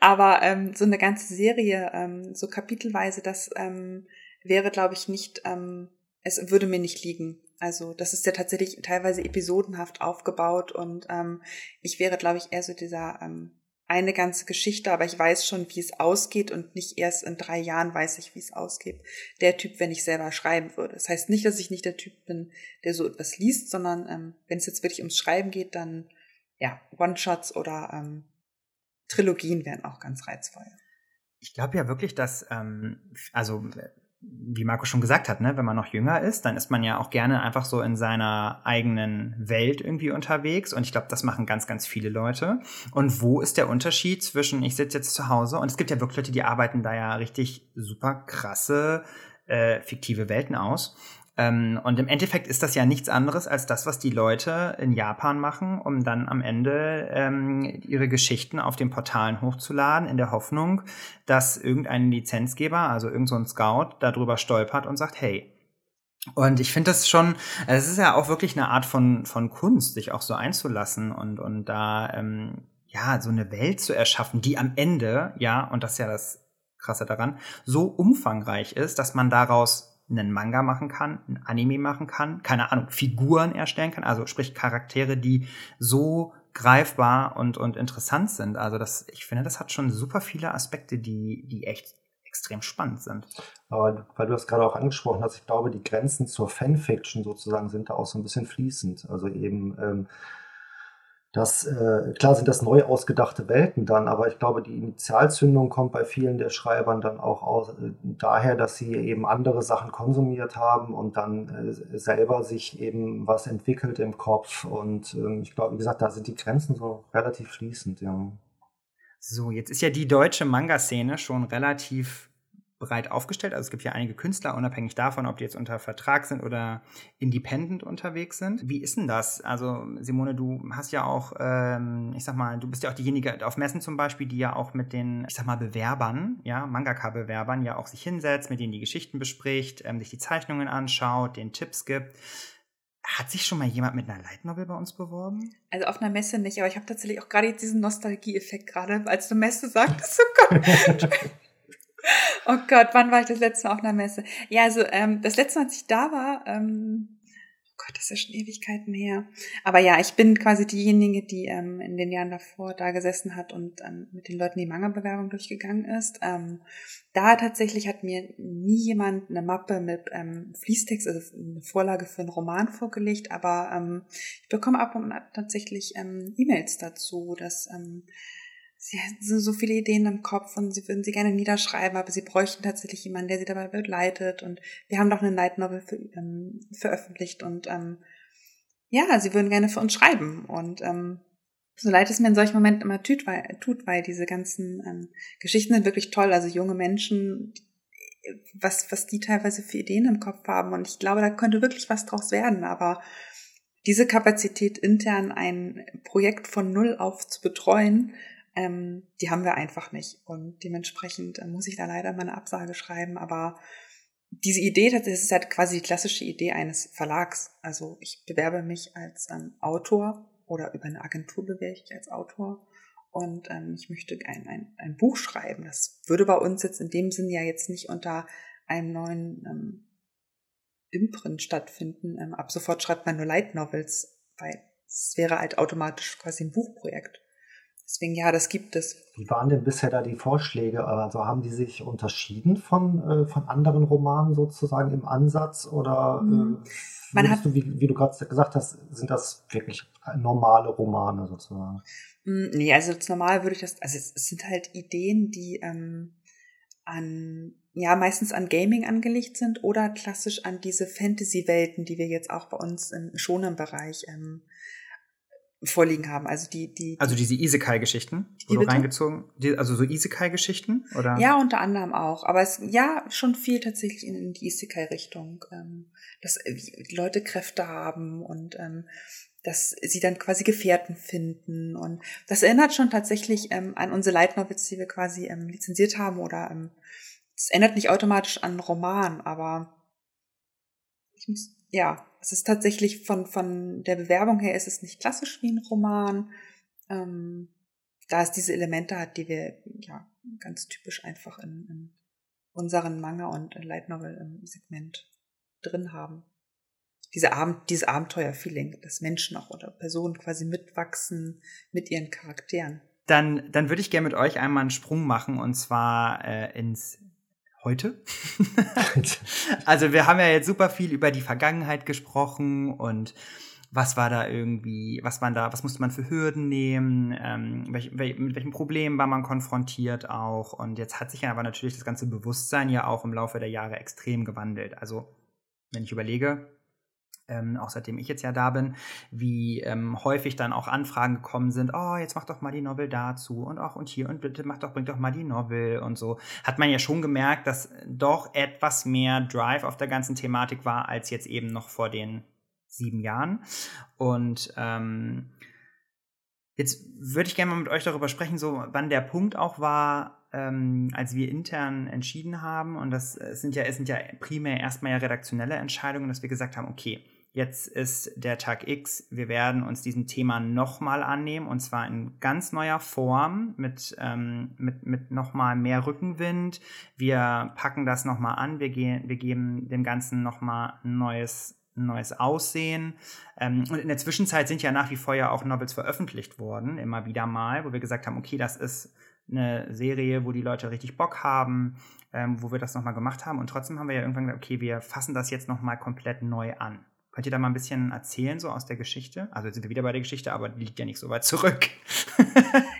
aber ähm, so eine ganze Serie, ähm, so kapitelweise, das ähm, wäre, glaube ich, nicht, ähm, es würde mir nicht liegen. Also das ist ja tatsächlich teilweise episodenhaft aufgebaut und ähm, ich wäre, glaube ich, eher so dieser ähm, eine ganze Geschichte, aber ich weiß schon, wie es ausgeht und nicht erst in drei Jahren weiß ich, wie es ausgeht. Der Typ, wenn ich selber schreiben würde. Das heißt nicht, dass ich nicht der Typ bin, der so etwas liest, sondern ähm, wenn es jetzt wirklich ums Schreiben geht, dann ja, One-Shots oder ähm, Trilogien wären auch ganz reizvoll. Ich glaube ja wirklich, dass, ähm, also wie Marco schon gesagt hat, ne, wenn man noch jünger ist, dann ist man ja auch gerne einfach so in seiner eigenen Welt irgendwie unterwegs. Und ich glaube, das machen ganz, ganz viele Leute. Und wo ist der Unterschied zwischen, ich sitze jetzt zu Hause und es gibt ja wirklich Leute, die arbeiten da ja richtig super krasse äh, fiktive Welten aus. Ähm, und im Endeffekt ist das ja nichts anderes als das, was die Leute in Japan machen, um dann am Ende ähm, ihre Geschichten auf den Portalen hochzuladen, in der Hoffnung, dass irgendein Lizenzgeber, also irgendein so Scout, darüber stolpert und sagt, hey, und ich finde das schon, es ist ja auch wirklich eine Art von, von Kunst, sich auch so einzulassen und, und da, ähm, ja, so eine Welt zu erschaffen, die am Ende, ja, und das ist ja das Krasse daran, so umfangreich ist, dass man daraus einen Manga machen kann, ein Anime machen kann, keine Ahnung, Figuren erstellen kann, also sprich Charaktere, die so greifbar und, und interessant sind. Also das, ich finde, das hat schon super viele Aspekte, die, die echt extrem spannend sind. Aber weil du das gerade auch angesprochen hast, ich glaube, die Grenzen zur Fanfiction sozusagen sind da auch so ein bisschen fließend. Also eben ähm, das, äh, klar sind das neu ausgedachte Welten dann, aber ich glaube, die Initialzündung kommt bei vielen der Schreibern dann auch aus, äh, daher, dass sie eben andere Sachen konsumiert haben und dann äh, selber sich eben was entwickelt im Kopf. Und ähm, ich glaube, wie gesagt, da sind die Grenzen so relativ fließend, ja. So, jetzt ist ja die deutsche Manga-Szene schon relativ breit aufgestellt. Also es gibt ja einige Künstler, unabhängig davon, ob die jetzt unter Vertrag sind oder independent unterwegs sind. Wie ist denn das? Also Simone, du hast ja auch, ähm, ich sag mal, du bist ja auch diejenige auf Messen zum Beispiel, die ja auch mit den, ich sag mal, Bewerbern, ja, Mangaka-Bewerbern ja auch sich hinsetzt, mit denen die Geschichten bespricht, ähm, sich die Zeichnungen anschaut, den Tipps gibt. Hat sich schon mal jemand mit einer Light Novel bei uns beworben? Also auf einer Messe nicht, aber ich habe tatsächlich auch gerade jetzt diesen Nostalgie-Effekt gerade, als du Messe sagtest, oh Gott. <laughs> oh Gott, wann war ich das letzte Mal auf einer Messe? Ja, also ähm, das letzte Mal, als ich da war, ähm, Gott, das ist ja schon Ewigkeiten her. Aber ja, ich bin quasi diejenige, die ähm, in den Jahren davor da gesessen hat und ähm, mit den Leuten die Manga-Bewerbung durchgegangen ist. Ähm, da tatsächlich hat mir nie jemand eine Mappe mit ähm, Fließtext, also eine Vorlage für einen Roman vorgelegt, aber ähm, ich bekomme ab und an tatsächlich ähm, E-Mails dazu, dass ähm, sie hätten so viele Ideen im Kopf und sie würden sie gerne niederschreiben, aber sie bräuchten tatsächlich jemanden, der sie dabei begleitet. Und wir haben doch eine Night Novel für, ähm, veröffentlicht und ähm, ja, sie würden gerne für uns schreiben. Und ähm, so leid es mir in solchen Momenten immer tut, weil, tut, weil diese ganzen ähm, Geschichten sind wirklich toll. Also junge Menschen, was, was die teilweise für Ideen im Kopf haben. Und ich glaube, da könnte wirklich was draus werden. Aber diese Kapazität intern ein Projekt von Null auf zu betreuen, ähm, die haben wir einfach nicht. Und dementsprechend äh, muss ich da leider mal eine Absage schreiben. Aber diese Idee, das ist halt quasi die klassische Idee eines Verlags. Also ich bewerbe mich als ähm, Autor oder über eine Agentur bewerbe ich mich als Autor und ähm, ich möchte ein, ein, ein Buch schreiben. Das würde bei uns jetzt in dem Sinne ja jetzt nicht unter einem neuen ähm, Imprint stattfinden. Ähm, ab sofort schreibt man nur Light Novels, weil es wäre halt automatisch quasi ein Buchprojekt. Deswegen ja, das gibt es. Wie waren denn bisher da die Vorschläge? Also haben die sich unterschieden von, äh, von anderen Romanen sozusagen im Ansatz oder mhm. äh, hat, du, wie, wie du gerade gesagt hast, sind das wirklich normale Romane sozusagen? Hm, nee, also das normal würde ich das, also es, sind halt Ideen, die ähm, an ja meistens an Gaming angelegt sind oder klassisch an diese Fantasy-Welten, die wir jetzt auch bei uns im schonen Bereich ähm, vorliegen haben. Also die, die, also diese Isekai-Geschichten, wurde reingezogen, die, also so Isekai-Geschichten oder? Ja, unter anderem auch. Aber es ja schon viel tatsächlich in, die Isekai-Richtung, ähm, dass äh, Leute Kräfte haben und ähm, dass sie dann quasi Gefährten finden und das erinnert schon tatsächlich ähm, an unsere Light Novels, die wir quasi ähm, lizenziert haben oder ähm, es ändert nicht automatisch an Roman, aber ich muss ja es ist tatsächlich von, von der Bewerbung her ist es nicht klassisch wie ein Roman, ähm, da es diese Elemente hat, die wir ja ganz typisch einfach in, in unseren Manga und Light Novel im Segment drin haben. Diese Abend, dieses Abenteuer-Feeling, dass Menschen auch oder Personen quasi mitwachsen mit ihren Charakteren. Dann, dann würde ich gerne mit euch einmal einen Sprung machen und zwar äh, ins heute. <laughs> also wir haben ja jetzt super viel über die Vergangenheit gesprochen und was war da irgendwie, was waren da, was musste man für Hürden nehmen, ähm, welch, welch, mit welchen Problemen war man konfrontiert auch. Und jetzt hat sich ja aber natürlich das ganze Bewusstsein ja auch im Laufe der Jahre extrem gewandelt. Also wenn ich überlege, ähm, auch seitdem ich jetzt ja da bin, wie ähm, häufig dann auch Anfragen gekommen sind, oh, jetzt mach doch mal die Novel dazu und auch und hier und bitte mach doch, bring doch mal die Novel und so. Hat man ja schon gemerkt, dass doch etwas mehr Drive auf der ganzen Thematik war, als jetzt eben noch vor den sieben Jahren. Und ähm, jetzt würde ich gerne mal mit euch darüber sprechen, so wann der Punkt auch war, ähm, als wir intern entschieden haben, und das sind ja, es sind ja primär erstmal ja redaktionelle Entscheidungen, dass wir gesagt haben, okay, Jetzt ist der Tag X. Wir werden uns diesem Thema nochmal annehmen und zwar in ganz neuer Form mit, ähm, mit, mit nochmal mehr Rückenwind. Wir packen das nochmal an. Wir, gehen, wir geben dem Ganzen nochmal ein neues, neues Aussehen. Ähm, und in der Zwischenzeit sind ja nach wie vor ja auch Novels veröffentlicht worden, immer wieder mal, wo wir gesagt haben, okay, das ist eine Serie, wo die Leute richtig Bock haben, ähm, wo wir das nochmal gemacht haben. Und trotzdem haben wir ja irgendwann gesagt, okay, wir fassen das jetzt nochmal komplett neu an. Könnt ihr da mal ein bisschen erzählen, so aus der Geschichte? Also jetzt sind wir wieder bei der Geschichte, aber die liegt ja nicht so weit zurück. <laughs>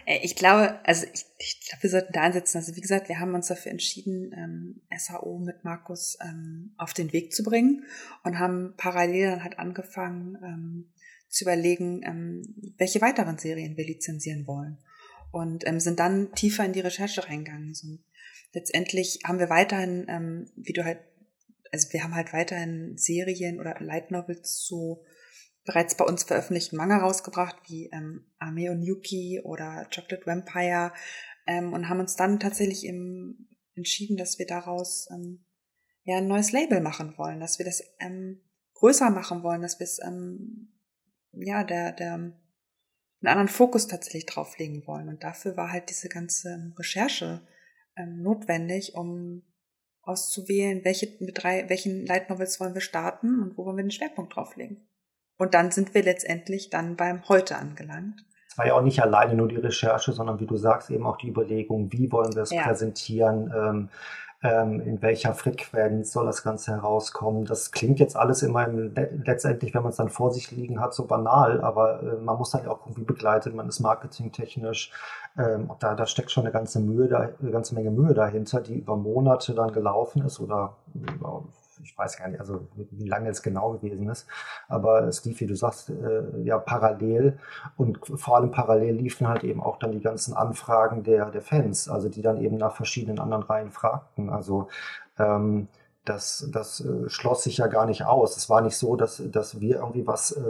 Äh, ich glaube, also ich, ich glaube, wir sollten da ansetzen. Also wie gesagt, wir haben uns dafür entschieden, ähm, SAO mit Markus ähm, auf den Weg zu bringen und haben parallel dann halt angefangen ähm, zu überlegen, ähm, welche weiteren Serien wir lizenzieren wollen. und ähm, sind dann tiefer in die Recherche reingegangen. So, letztendlich haben wir weiterhin, ähm, wie du halt, also wir haben halt weiterhin Serien oder Light Novels zu bereits bei uns veröffentlichten Manga rausgebracht, wie ähm, Ame und Yuki oder Chocolate Vampire ähm, und haben uns dann tatsächlich im, entschieden, dass wir daraus ähm, ja ein neues Label machen wollen, dass wir das ähm, größer machen wollen, dass wir es ähm, ja der der einen anderen Fokus tatsächlich drauflegen wollen. Und dafür war halt diese ganze Recherche ähm, notwendig, um auszuwählen, welche mit drei welchen Light Novels wollen wir starten und wo wollen wir den Schwerpunkt drauflegen. Und dann sind wir letztendlich dann beim Heute angelangt. Es war ja auch nicht alleine nur die Recherche, sondern wie du sagst, eben auch die Überlegung, wie wollen wir es ja. präsentieren, ähm, ähm, in welcher Frequenz soll das Ganze herauskommen. Das klingt jetzt alles immer letztendlich, wenn man es dann vor sich liegen hat, so banal, aber äh, man muss dann ja auch irgendwie begleitet, man ist marketingtechnisch, ähm, da, da steckt schon eine ganze Mühe, da, eine ganze Menge Mühe dahinter, die über Monate dann gelaufen ist oder über ich weiß gar nicht, also wie lange es genau gewesen ist, aber es lief, wie du sagst, äh, ja parallel und vor allem parallel liefen halt eben auch dann die ganzen Anfragen der, der Fans, also die dann eben nach verschiedenen anderen Reihen fragten. Also ähm, das, das äh, schloss sich ja gar nicht aus. Es war nicht so, dass, dass wir irgendwie was äh,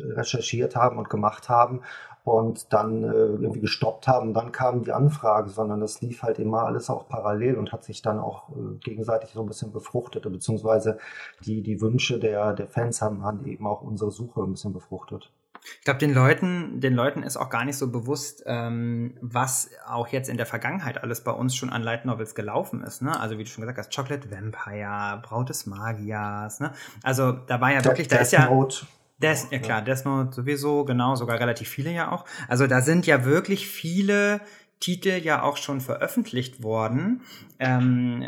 recherchiert haben und gemacht haben und dann äh, irgendwie gestoppt haben, dann kam die Anfrage, sondern das lief halt immer alles auch parallel und hat sich dann auch äh, gegenseitig so ein bisschen befruchtet, beziehungsweise die, die Wünsche der, der Fans haben, haben eben auch unsere Suche ein bisschen befruchtet. Ich glaube, den Leuten, den Leuten ist auch gar nicht so bewusst, ähm, was auch jetzt in der Vergangenheit alles bei uns schon an Light Novels gelaufen ist. Ne? Also wie du schon gesagt hast, Chocolate Vampire, Braut des Magiers. Ne? Also da war ja wirklich, da ist ja. Note. Death, ja klar, Note sowieso, genau, sogar relativ viele ja auch. Also da sind ja wirklich viele Titel ja auch schon veröffentlicht worden. Ähm,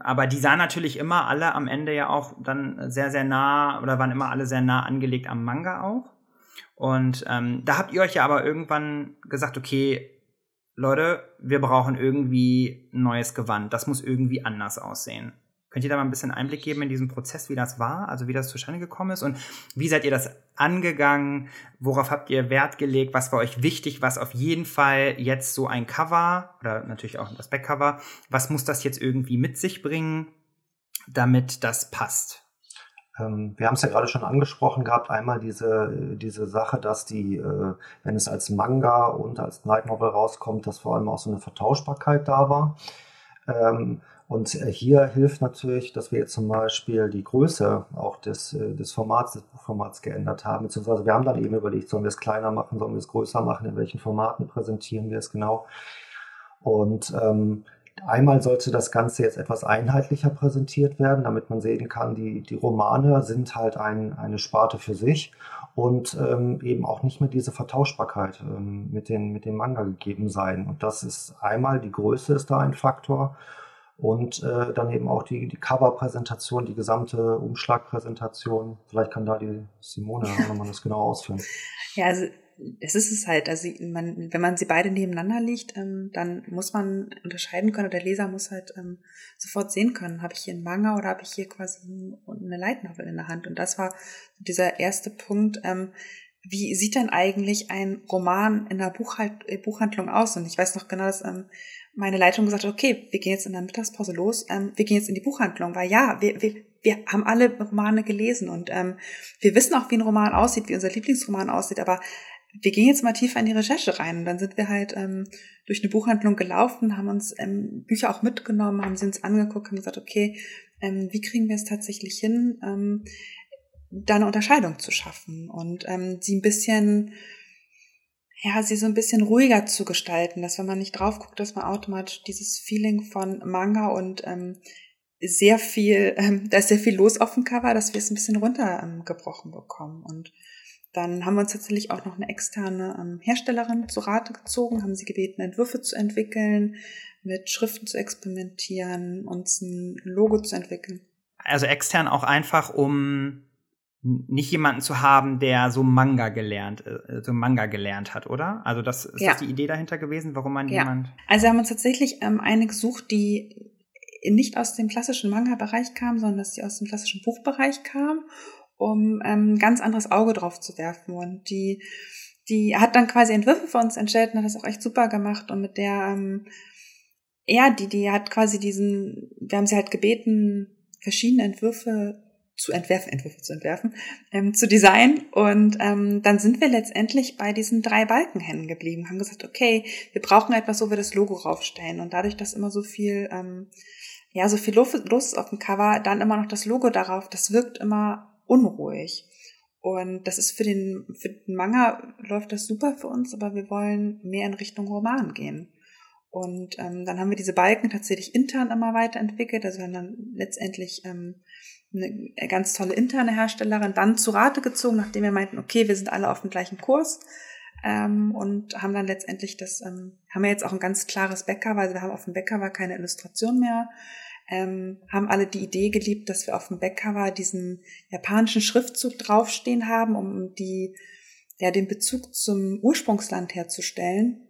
aber die sahen natürlich immer alle am Ende ja auch dann sehr, sehr nah oder waren immer alle sehr nah angelegt am Manga auch. Und ähm, da habt ihr euch ja aber irgendwann gesagt, okay, Leute, wir brauchen irgendwie ein neues Gewand. Das muss irgendwie anders aussehen. Könnt ihr da mal ein bisschen Einblick geben in diesen Prozess, wie das war, also wie das zustande gekommen ist und wie seid ihr das angegangen? Worauf habt ihr Wert gelegt? Was war euch wichtig? Was auf jeden Fall jetzt so ein Cover oder natürlich auch das Backcover, was muss das jetzt irgendwie mit sich bringen, damit das passt? Ähm, wir haben es ja gerade schon angesprochen gehabt, einmal diese, diese Sache, dass die, äh, wenn es als Manga und als Night Novel rauskommt, dass vor allem auch so eine Vertauschbarkeit da war. Und äh, hier hilft natürlich, dass wir jetzt zum Beispiel die Größe auch des, äh, des Formats, des Buchformats geändert haben. Beziehungsweise wir haben dann eben überlegt, sollen wir es kleiner machen, sollen wir es größer machen, in welchen Formaten präsentieren wir es genau. Und ähm, einmal sollte das Ganze jetzt etwas einheitlicher präsentiert werden, damit man sehen kann, die, die Romane sind halt ein, eine Sparte für sich und ähm, eben auch nicht mehr diese Vertauschbarkeit ähm, mit, den, mit dem Manga gegeben sein. Und das ist einmal, die Größe ist da ein Faktor und äh, dann eben auch die, die Cover-Präsentation, die gesamte Umschlagpräsentation. Vielleicht kann da die Simone nochmal das genau ausführen. Ja, also es ist es halt, also man, wenn man sie beide nebeneinander liegt, ähm, dann muss man unterscheiden können, oder der Leser muss halt ähm, sofort sehen können, habe ich hier einen Manga oder habe ich hier quasi eine Light Novel in der Hand. Und das war dieser erste Punkt, ähm, wie sieht denn eigentlich ein Roman in der Buchhalt, Buchhandlung aus? Und ich weiß noch genau, dass ähm, meine Leitung gesagt hat, okay, wir gehen jetzt in der Mittagspause los, ähm, wir gehen jetzt in die Buchhandlung, weil ja, wir, wir, wir haben alle Romane gelesen und ähm, wir wissen auch, wie ein Roman aussieht, wie unser Lieblingsroman aussieht, aber wir gehen jetzt mal tiefer in die Recherche rein. Und dann sind wir halt ähm, durch eine Buchhandlung gelaufen, haben uns ähm, Bücher auch mitgenommen, haben sie uns angeguckt, haben gesagt, okay, ähm, wie kriegen wir es tatsächlich hin, ähm, da eine Unterscheidung zu schaffen und ähm, sie ein bisschen ja, sie so ein bisschen ruhiger zu gestalten, dass wenn man nicht drauf guckt, dass man automatisch dieses Feeling von Manga und ähm, sehr viel, <laughs> ähm, da ist sehr viel los auf dem Cover, dass wir es ein bisschen runtergebrochen ähm, bekommen. Und dann haben wir uns tatsächlich auch noch eine externe ähm, Herstellerin zu Rate gezogen, haben sie gebeten, Entwürfe zu entwickeln, mit Schriften zu experimentieren, uns ein Logo zu entwickeln. Also extern auch einfach, um nicht jemanden zu haben, der so Manga gelernt, äh, so Manga gelernt hat, oder? Also das ist ja. das die Idee dahinter gewesen, warum man ja. jemand? Also wir haben uns tatsächlich ähm, eine gesucht, die nicht aus dem klassischen Manga-Bereich kam, sondern dass sie aus dem klassischen Buchbereich kam, um ähm, ein ganz anderes Auge drauf zu werfen und die die hat dann quasi Entwürfe für uns entstellt und hat das auch echt super gemacht und mit der, ähm, ja, die, die hat quasi diesen, wir haben sie halt gebeten, verschiedene Entwürfe zu entwerfen, Entwürfe zu entwerfen, ähm, zu designen. Und ähm, dann sind wir letztendlich bei diesen drei Balken hängen geblieben, haben gesagt, okay, wir brauchen etwas, wo wir das Logo raufstellen. Und dadurch, dass immer so viel, ähm, ja, so viel los ist auf dem Cover, dann immer noch das Logo darauf, das wirkt immer unruhig. Und das ist für den, für den Manga läuft das super für uns, aber wir wollen mehr in Richtung Roman gehen. Und ähm, dann haben wir diese Balken tatsächlich intern immer weiterentwickelt. Also wir haben dann letztendlich ähm, eine ganz tolle interne Herstellerin dann zu Rate gezogen, nachdem wir meinten, okay, wir sind alle auf dem gleichen Kurs. Ähm, und haben dann letztendlich das, ähm, haben wir jetzt auch ein ganz klares Bäcker, weil wir haben auf dem Backcover keine Illustration mehr. Ähm, haben alle die Idee geliebt, dass wir auf dem Backcover diesen japanischen Schriftzug draufstehen haben, um die, ja, den Bezug zum Ursprungsland herzustellen.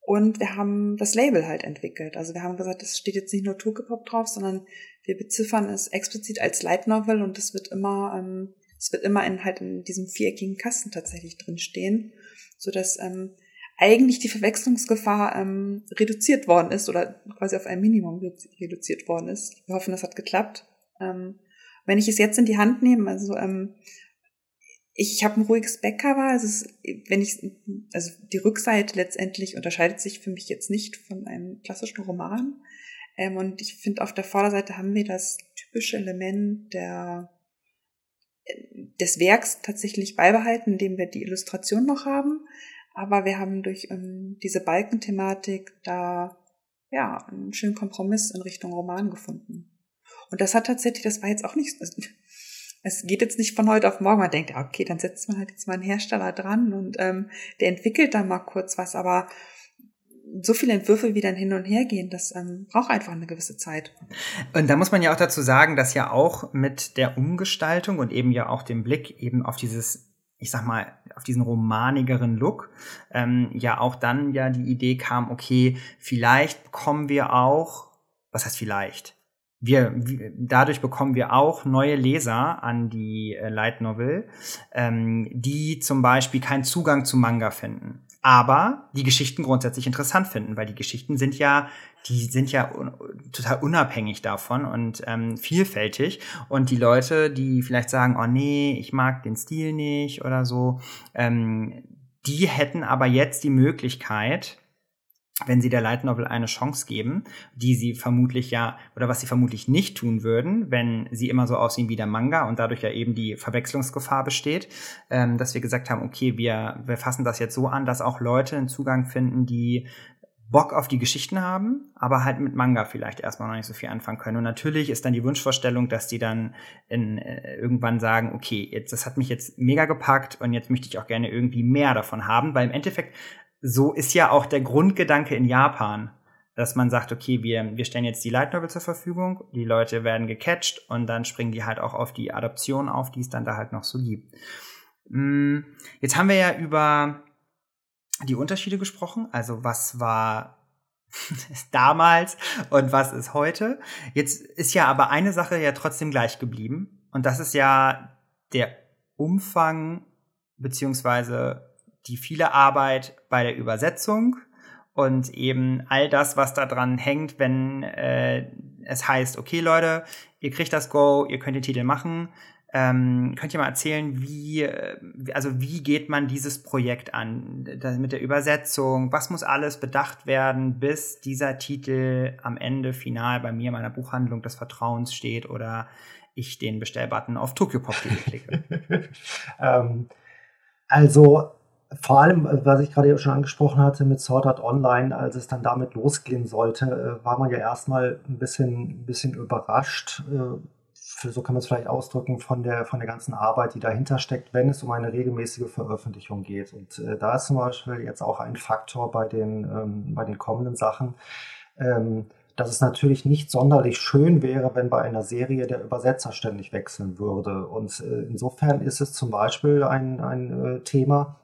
Und wir haben das Label halt entwickelt. Also wir haben gesagt, es steht jetzt nicht nur Tokyopop drauf, sondern wir beziffern es explizit als Light Novel und es wird immer, ähm, es wird immer in halt in diesem viereckigen Kasten tatsächlich drin stehen, so dass ähm, eigentlich die Verwechslungsgefahr ähm, reduziert worden ist oder quasi auf ein Minimum reduziert worden ist. Wir hoffen, das hat geklappt. Ähm, wenn ich es jetzt in die Hand nehme, also ähm, ich habe ein ruhiges Backcover, also es, wenn ich, also die Rückseite letztendlich unterscheidet sich für mich jetzt nicht von einem klassischen Roman. Ähm, und ich finde, auf der Vorderseite haben wir das typische Element der, des Werks tatsächlich beibehalten, indem wir die Illustration noch haben. Aber wir haben durch ähm, diese Balkenthematik da ja einen schönen Kompromiss in Richtung Roman gefunden. Und das hat tatsächlich, das war jetzt auch nicht, es geht jetzt nicht von heute auf morgen. Man denkt, okay, dann setzt man halt jetzt mal einen Hersteller dran und ähm, der entwickelt dann mal kurz was, aber so viele Entwürfe, wie dann hin und her gehen, das ähm, braucht einfach eine gewisse Zeit. Und da muss man ja auch dazu sagen, dass ja auch mit der Umgestaltung und eben ja auch dem Blick eben auf dieses, ich sag mal, auf diesen romanigeren Look, ähm, ja auch dann ja die Idee kam, okay, vielleicht bekommen wir auch, was heißt vielleicht? wir, dadurch bekommen wir auch neue Leser an die äh, Light Novel, ähm, die zum Beispiel keinen Zugang zu Manga finden, aber die Geschichten grundsätzlich interessant finden, weil die Geschichten sind ja, die sind ja un total unabhängig davon und ähm, vielfältig. Und die Leute, die vielleicht sagen, oh nee, ich mag den Stil nicht oder so, ähm, die hätten aber jetzt die Möglichkeit, wenn sie der Light Novel eine Chance geben, die sie vermutlich ja, oder was sie vermutlich nicht tun würden, wenn sie immer so aussehen wie der Manga und dadurch ja eben die Verwechslungsgefahr besteht, ähm, dass wir gesagt haben, okay, wir, wir fassen das jetzt so an, dass auch Leute einen Zugang finden, die Bock auf die Geschichten haben, aber halt mit Manga vielleicht erstmal noch nicht so viel anfangen können. Und natürlich ist dann die Wunschvorstellung, dass die dann in, äh, irgendwann sagen, okay, jetzt, das hat mich jetzt mega gepackt und jetzt möchte ich auch gerne irgendwie mehr davon haben, weil im Endeffekt so ist ja auch der Grundgedanke in Japan, dass man sagt, okay, wir, wir stellen jetzt die Light Novel zur Verfügung, die Leute werden gecatcht und dann springen die halt auch auf die Adaption auf, die es dann da halt noch so gibt. Mm, jetzt haben wir ja über die Unterschiede gesprochen, also was war <laughs> damals und was ist heute. Jetzt ist ja aber eine Sache ja trotzdem gleich geblieben und das ist ja der Umfang beziehungsweise die viele Arbeit bei der Übersetzung und eben all das, was da dran hängt, wenn äh, es heißt, okay Leute, ihr kriegt das Go, ihr könnt den Titel machen. Ähm, könnt ihr mal erzählen, wie, äh, also wie geht man dieses Projekt an? Das mit der Übersetzung, was muss alles bedacht werden, bis dieser Titel am Ende final bei mir in meiner Buchhandlung des Vertrauens steht oder ich den Bestellbutton auf Tokyopop.de <laughs> klicke? ähm, also vor allem, äh, was ich gerade schon angesprochen hatte mit Sword Art Online, als es dann damit losgehen sollte, äh, war man ja erstmal ein bisschen, ein bisschen überrascht, äh, so kann man es vielleicht ausdrücken, von der, von der ganzen Arbeit, die dahinter steckt, wenn es um eine regelmäßige Veröffentlichung geht. Und da ist zum Beispiel jetzt auch ein Faktor bei den, ähm, bei den kommenden Sachen, ähm, dass es natürlich nicht sonderlich schön wäre, wenn bei einer Serie der Übersetzer ständig wechseln würde. Und insofern ist es zum Beispiel ein, ein Thema,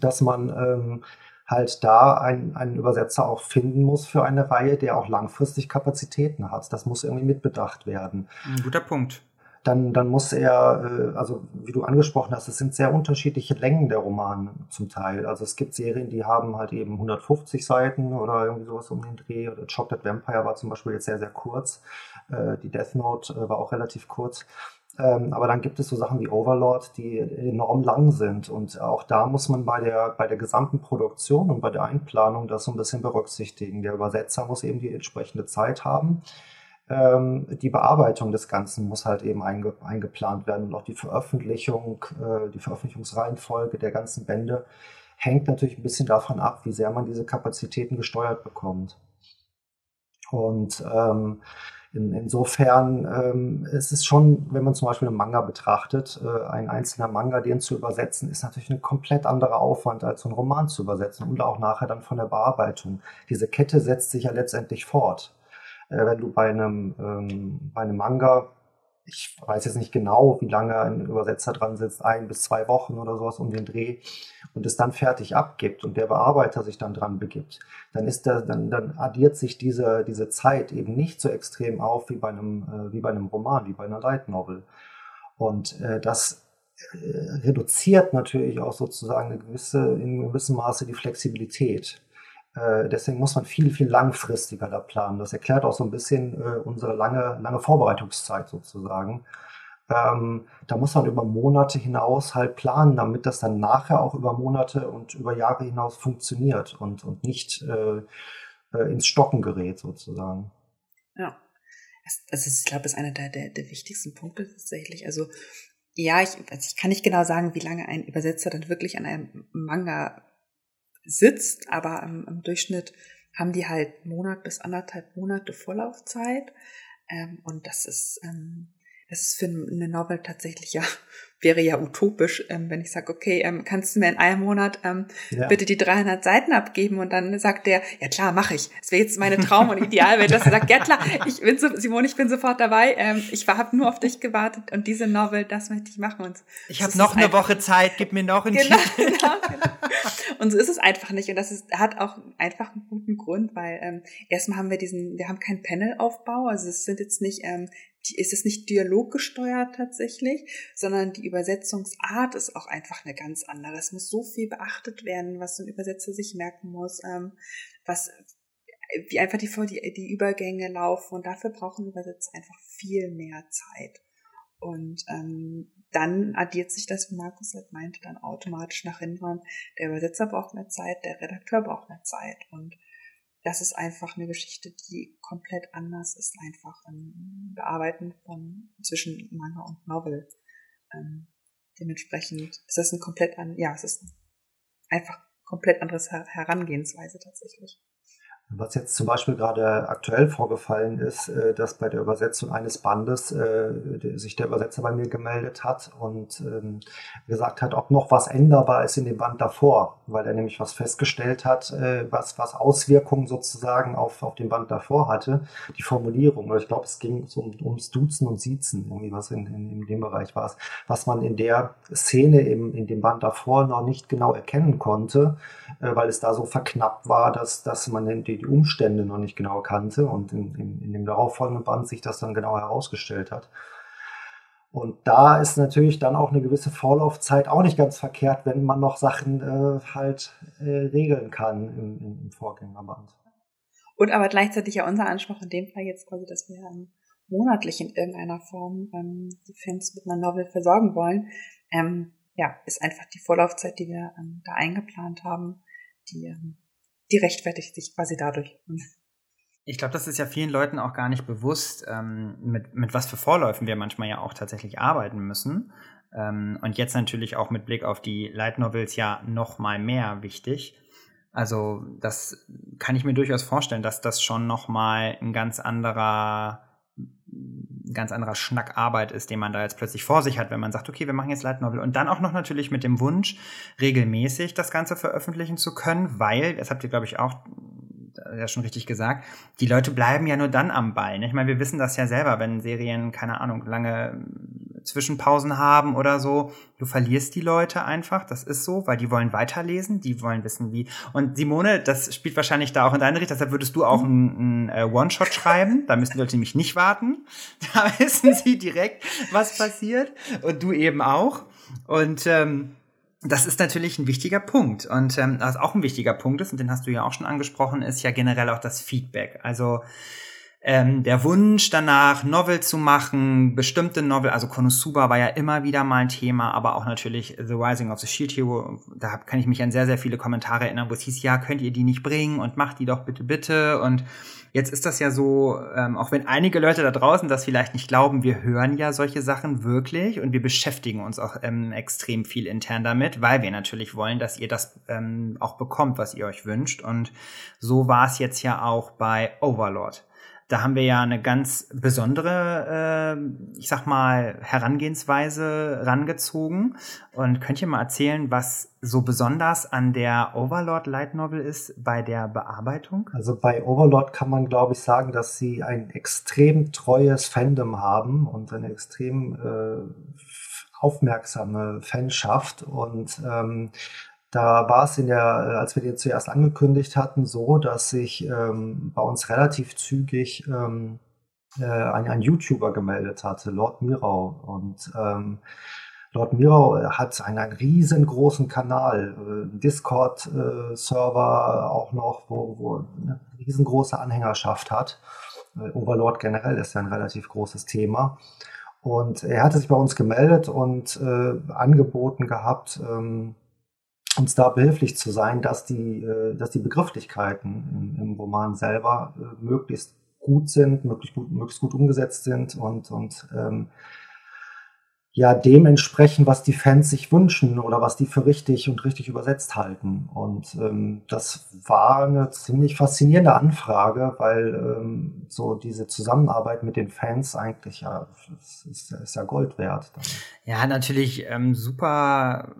dass man ähm, halt da ein, einen Übersetzer auch finden muss für eine Reihe, der auch langfristig Kapazitäten hat. Das muss irgendwie mitbedacht werden. Ein guter Punkt. dann, dann muss er, äh, also wie du angesprochen hast, es sind sehr unterschiedliche Längen der Romane zum Teil. Also es gibt Serien, die haben halt eben 150 Seiten oder irgendwie sowas um den Dreh. Chocolate Vampire war zum Beispiel jetzt sehr, sehr kurz. Äh, die Death Note äh, war auch relativ kurz. Ähm, aber dann gibt es so Sachen wie Overlord, die enorm lang sind. Und auch da muss man bei der, bei der gesamten Produktion und bei der Einplanung das so ein bisschen berücksichtigen. Der Übersetzer muss eben die entsprechende Zeit haben ähm, die Bearbeitung des Ganzen muss halt eben einge eingeplant werden und auch die Veröffentlichung, äh, die Veröffentlichungsreihenfolge der ganzen Bände hängt natürlich ein bisschen davon ab, wie sehr man diese Kapazitäten gesteuert bekommt. Und ähm, in, insofern ähm, es ist schon, wenn man zum Beispiel einen Manga betrachtet, äh, ein einzelner Manga, den zu übersetzen, ist natürlich ein komplett anderer Aufwand, als so einen Roman zu übersetzen und auch nachher dann von der Bearbeitung. Diese Kette setzt sich ja letztendlich fort. Äh, wenn du bei einem, ähm, bei einem Manga, ich weiß jetzt nicht genau, wie lange ein Übersetzer dran sitzt, ein bis zwei Wochen oder sowas um den Dreh und es dann fertig abgibt und der Bearbeiter sich dann dran begibt, dann ist der, dann, dann addiert sich diese, diese Zeit eben nicht so extrem auf wie bei einem, äh, wie bei einem Roman, wie bei einer Light Novel. Und äh, das äh, reduziert natürlich auch sozusagen eine gewisse, in gewissem Maße die Flexibilität. Äh, deswegen muss man viel, viel langfristiger da planen. Das erklärt auch so ein bisschen äh, unsere lange, lange Vorbereitungszeit sozusagen. Ähm, da muss man über Monate hinaus halt planen, damit das dann nachher auch über Monate und über Jahre hinaus funktioniert und, und nicht äh, äh ins Stocken gerät sozusagen. Ja. Das, ist, ich glaube, ist einer der, der, der wichtigsten Punkte tatsächlich. Also ja, ich, also ich kann nicht genau sagen, wie lange ein Übersetzer dann wirklich an einem Manga sitzt, aber im, im Durchschnitt haben die halt Monat bis anderthalb Monate Vorlaufzeit. Ähm, und das ist, ähm, das ist für eine Novel tatsächlich ja <laughs> wäre ja utopisch, ähm, wenn ich sage, okay, ähm, kannst du mir in einem Monat ähm, ja. bitte die 300 Seiten abgeben? Und dann sagt der, ja klar, mache ich. Das wäre jetzt meine Traum und Ideal, wenn das sagt, ja klar, <laughs> ich bin so, Simon, ich bin sofort dabei. Ähm, ich habe nur auf dich gewartet und diese Novel, das möchte ich machen. Und ich habe noch eine Woche Zeit, gib mir noch einen genau, Titel. Genau, genau. Und so ist es einfach nicht. Und das ist, hat auch einfach einen guten Grund, weil ähm, erstmal haben wir diesen, wir haben keinen Panelaufbau, also es sind jetzt nicht ähm, ist es nicht dialoggesteuert tatsächlich, sondern die Übersetzungsart ist auch einfach eine ganz andere. Es muss so viel beachtet werden, was ein Übersetzer sich merken muss, ähm, was wie einfach die, die, die Übergänge laufen und dafür brauchen Übersetzer einfach viel mehr Zeit. Und ähm, dann addiert sich das, wie Markus halt meinte, dann automatisch nach hinten. Der Übersetzer braucht mehr Zeit, der Redakteur braucht mehr Zeit und das ist einfach eine Geschichte, die komplett anders ist, einfach im Bearbeiten von zwischen Manga und Novel. Ähm, dementsprechend ist das ein komplett an, ja, es ist einfach komplett anderes Herangehensweise tatsächlich. Was jetzt zum Beispiel gerade aktuell vorgefallen ist, äh, dass bei der Übersetzung eines Bandes äh, sich der Übersetzer bei mir gemeldet hat und ähm, gesagt hat, ob noch was änderbar ist in dem Band davor, weil er nämlich was festgestellt hat, äh, was, was Auswirkungen sozusagen auf, auf den Band davor hatte. Die Formulierung, ich glaube, es ging um, ums Duzen und Siezen, irgendwie was in, in, in dem Bereich war es, was man in der Szene im, in dem Band davor noch nicht genau erkennen konnte, weil es da so verknappt war, dass, dass man die die, Umstände noch nicht genau kannte und in, in, in dem darauffolgenden Band sich das dann genau herausgestellt hat. Und da ist natürlich dann auch eine gewisse Vorlaufzeit auch nicht ganz verkehrt, wenn man noch Sachen äh, halt äh, regeln kann im, im, im, Vorgängerband. Und aber gleichzeitig ja unser Anspruch in dem Fall jetzt quasi, dass wir ähm, monatlich in irgendeiner Form ähm, die Fans mit einer Novel versorgen wollen. Ähm, ja, ist einfach die Vorlaufzeit, die wir ähm, da eingeplant haben, die ähm, die rechtfertigt sich quasi dadurch. Ich glaube, das ist ja vielen Leuten auch gar nicht bewusst, ähm, mit, mit was für Vorläufen wir manchmal ja auch tatsächlich arbeiten müssen. Ähm, und jetzt natürlich auch mit Blick auf die Light Novels ja noch mal mehr wichtig. Also das kann ich mir durchaus vorstellen, dass das schon noch mal ein ganz anderer ganz anderer Schnack Arbeit ist, den man da jetzt plötzlich vor sich hat, wenn man sagt, okay, wir machen jetzt Light Novel. Und dann auch noch natürlich mit dem Wunsch, regelmäßig das Ganze veröffentlichen zu können, weil, das habt ihr, glaube ich, auch ja schon richtig gesagt, die Leute bleiben ja nur dann am Ball. Ne? Ich meine, wir wissen das ja selber, wenn Serien, keine Ahnung, lange Zwischenpausen haben oder so. Du verlierst die Leute einfach, das ist so, weil die wollen weiterlesen, die wollen wissen, wie. Und Simone, das spielt wahrscheinlich da auch in deine Richtung, deshalb würdest du auch einen, einen One-Shot schreiben. Da müssen die Leute nämlich nicht warten. <laughs> Da wissen sie direkt, was passiert. Und du eben auch. Und ähm, das ist natürlich ein wichtiger Punkt. Und ähm, was auch ein wichtiger Punkt ist, und den hast du ja auch schon angesprochen, ist ja generell auch das Feedback. Also ähm, der Wunsch danach, Novel zu machen, bestimmte Novel, also Konosuba war ja immer wieder mal ein Thema, aber auch natürlich The Rising of the Shield Hero, da kann ich mich an sehr, sehr viele Kommentare erinnern, wo es hieß, ja, könnt ihr die nicht bringen und macht die doch bitte, bitte und Jetzt ist das ja so, ähm, auch wenn einige Leute da draußen das vielleicht nicht glauben, wir hören ja solche Sachen wirklich und wir beschäftigen uns auch ähm, extrem viel intern damit, weil wir natürlich wollen, dass ihr das ähm, auch bekommt, was ihr euch wünscht. Und so war es jetzt ja auch bei Overlord. Da haben wir ja eine ganz besondere, äh, ich sag mal, Herangehensweise rangezogen. Und könnt ihr mal erzählen, was so besonders an der Overlord Light Novel ist bei der Bearbeitung? Also bei Overlord kann man, glaube ich, sagen, dass sie ein extrem treues Fandom haben und eine extrem äh, aufmerksame Fanschaft und ähm, da war es in der, äh, als wir den zuerst angekündigt hatten, so, dass sich ähm, bei uns relativ zügig ähm, äh, ein, ein, YouTuber gemeldet hatte, Lord Mirau. Und ähm, Lord Mirau hat einen, einen riesengroßen Kanal, äh, Discord-Server äh, auch noch, wo, wo eine riesengroße Anhängerschaft hat. Äh, Overlord generell ist ja ein relativ großes Thema. Und er hatte sich bei uns gemeldet und äh, angeboten gehabt, ähm, uns da behilflich zu sein, dass die, äh, dass die Begrifflichkeiten im, Roman selber äh, möglichst gut sind, möglichst gut, möglichst gut umgesetzt sind und, und ähm, ja dementsprechend, was die Fans sich wünschen oder was die für richtig und richtig übersetzt halten. Und ähm, das war eine ziemlich faszinierende Anfrage, weil ähm, so diese Zusammenarbeit mit den Fans eigentlich ja ist, ist ja Gold wert. Ja, natürlich ähm, super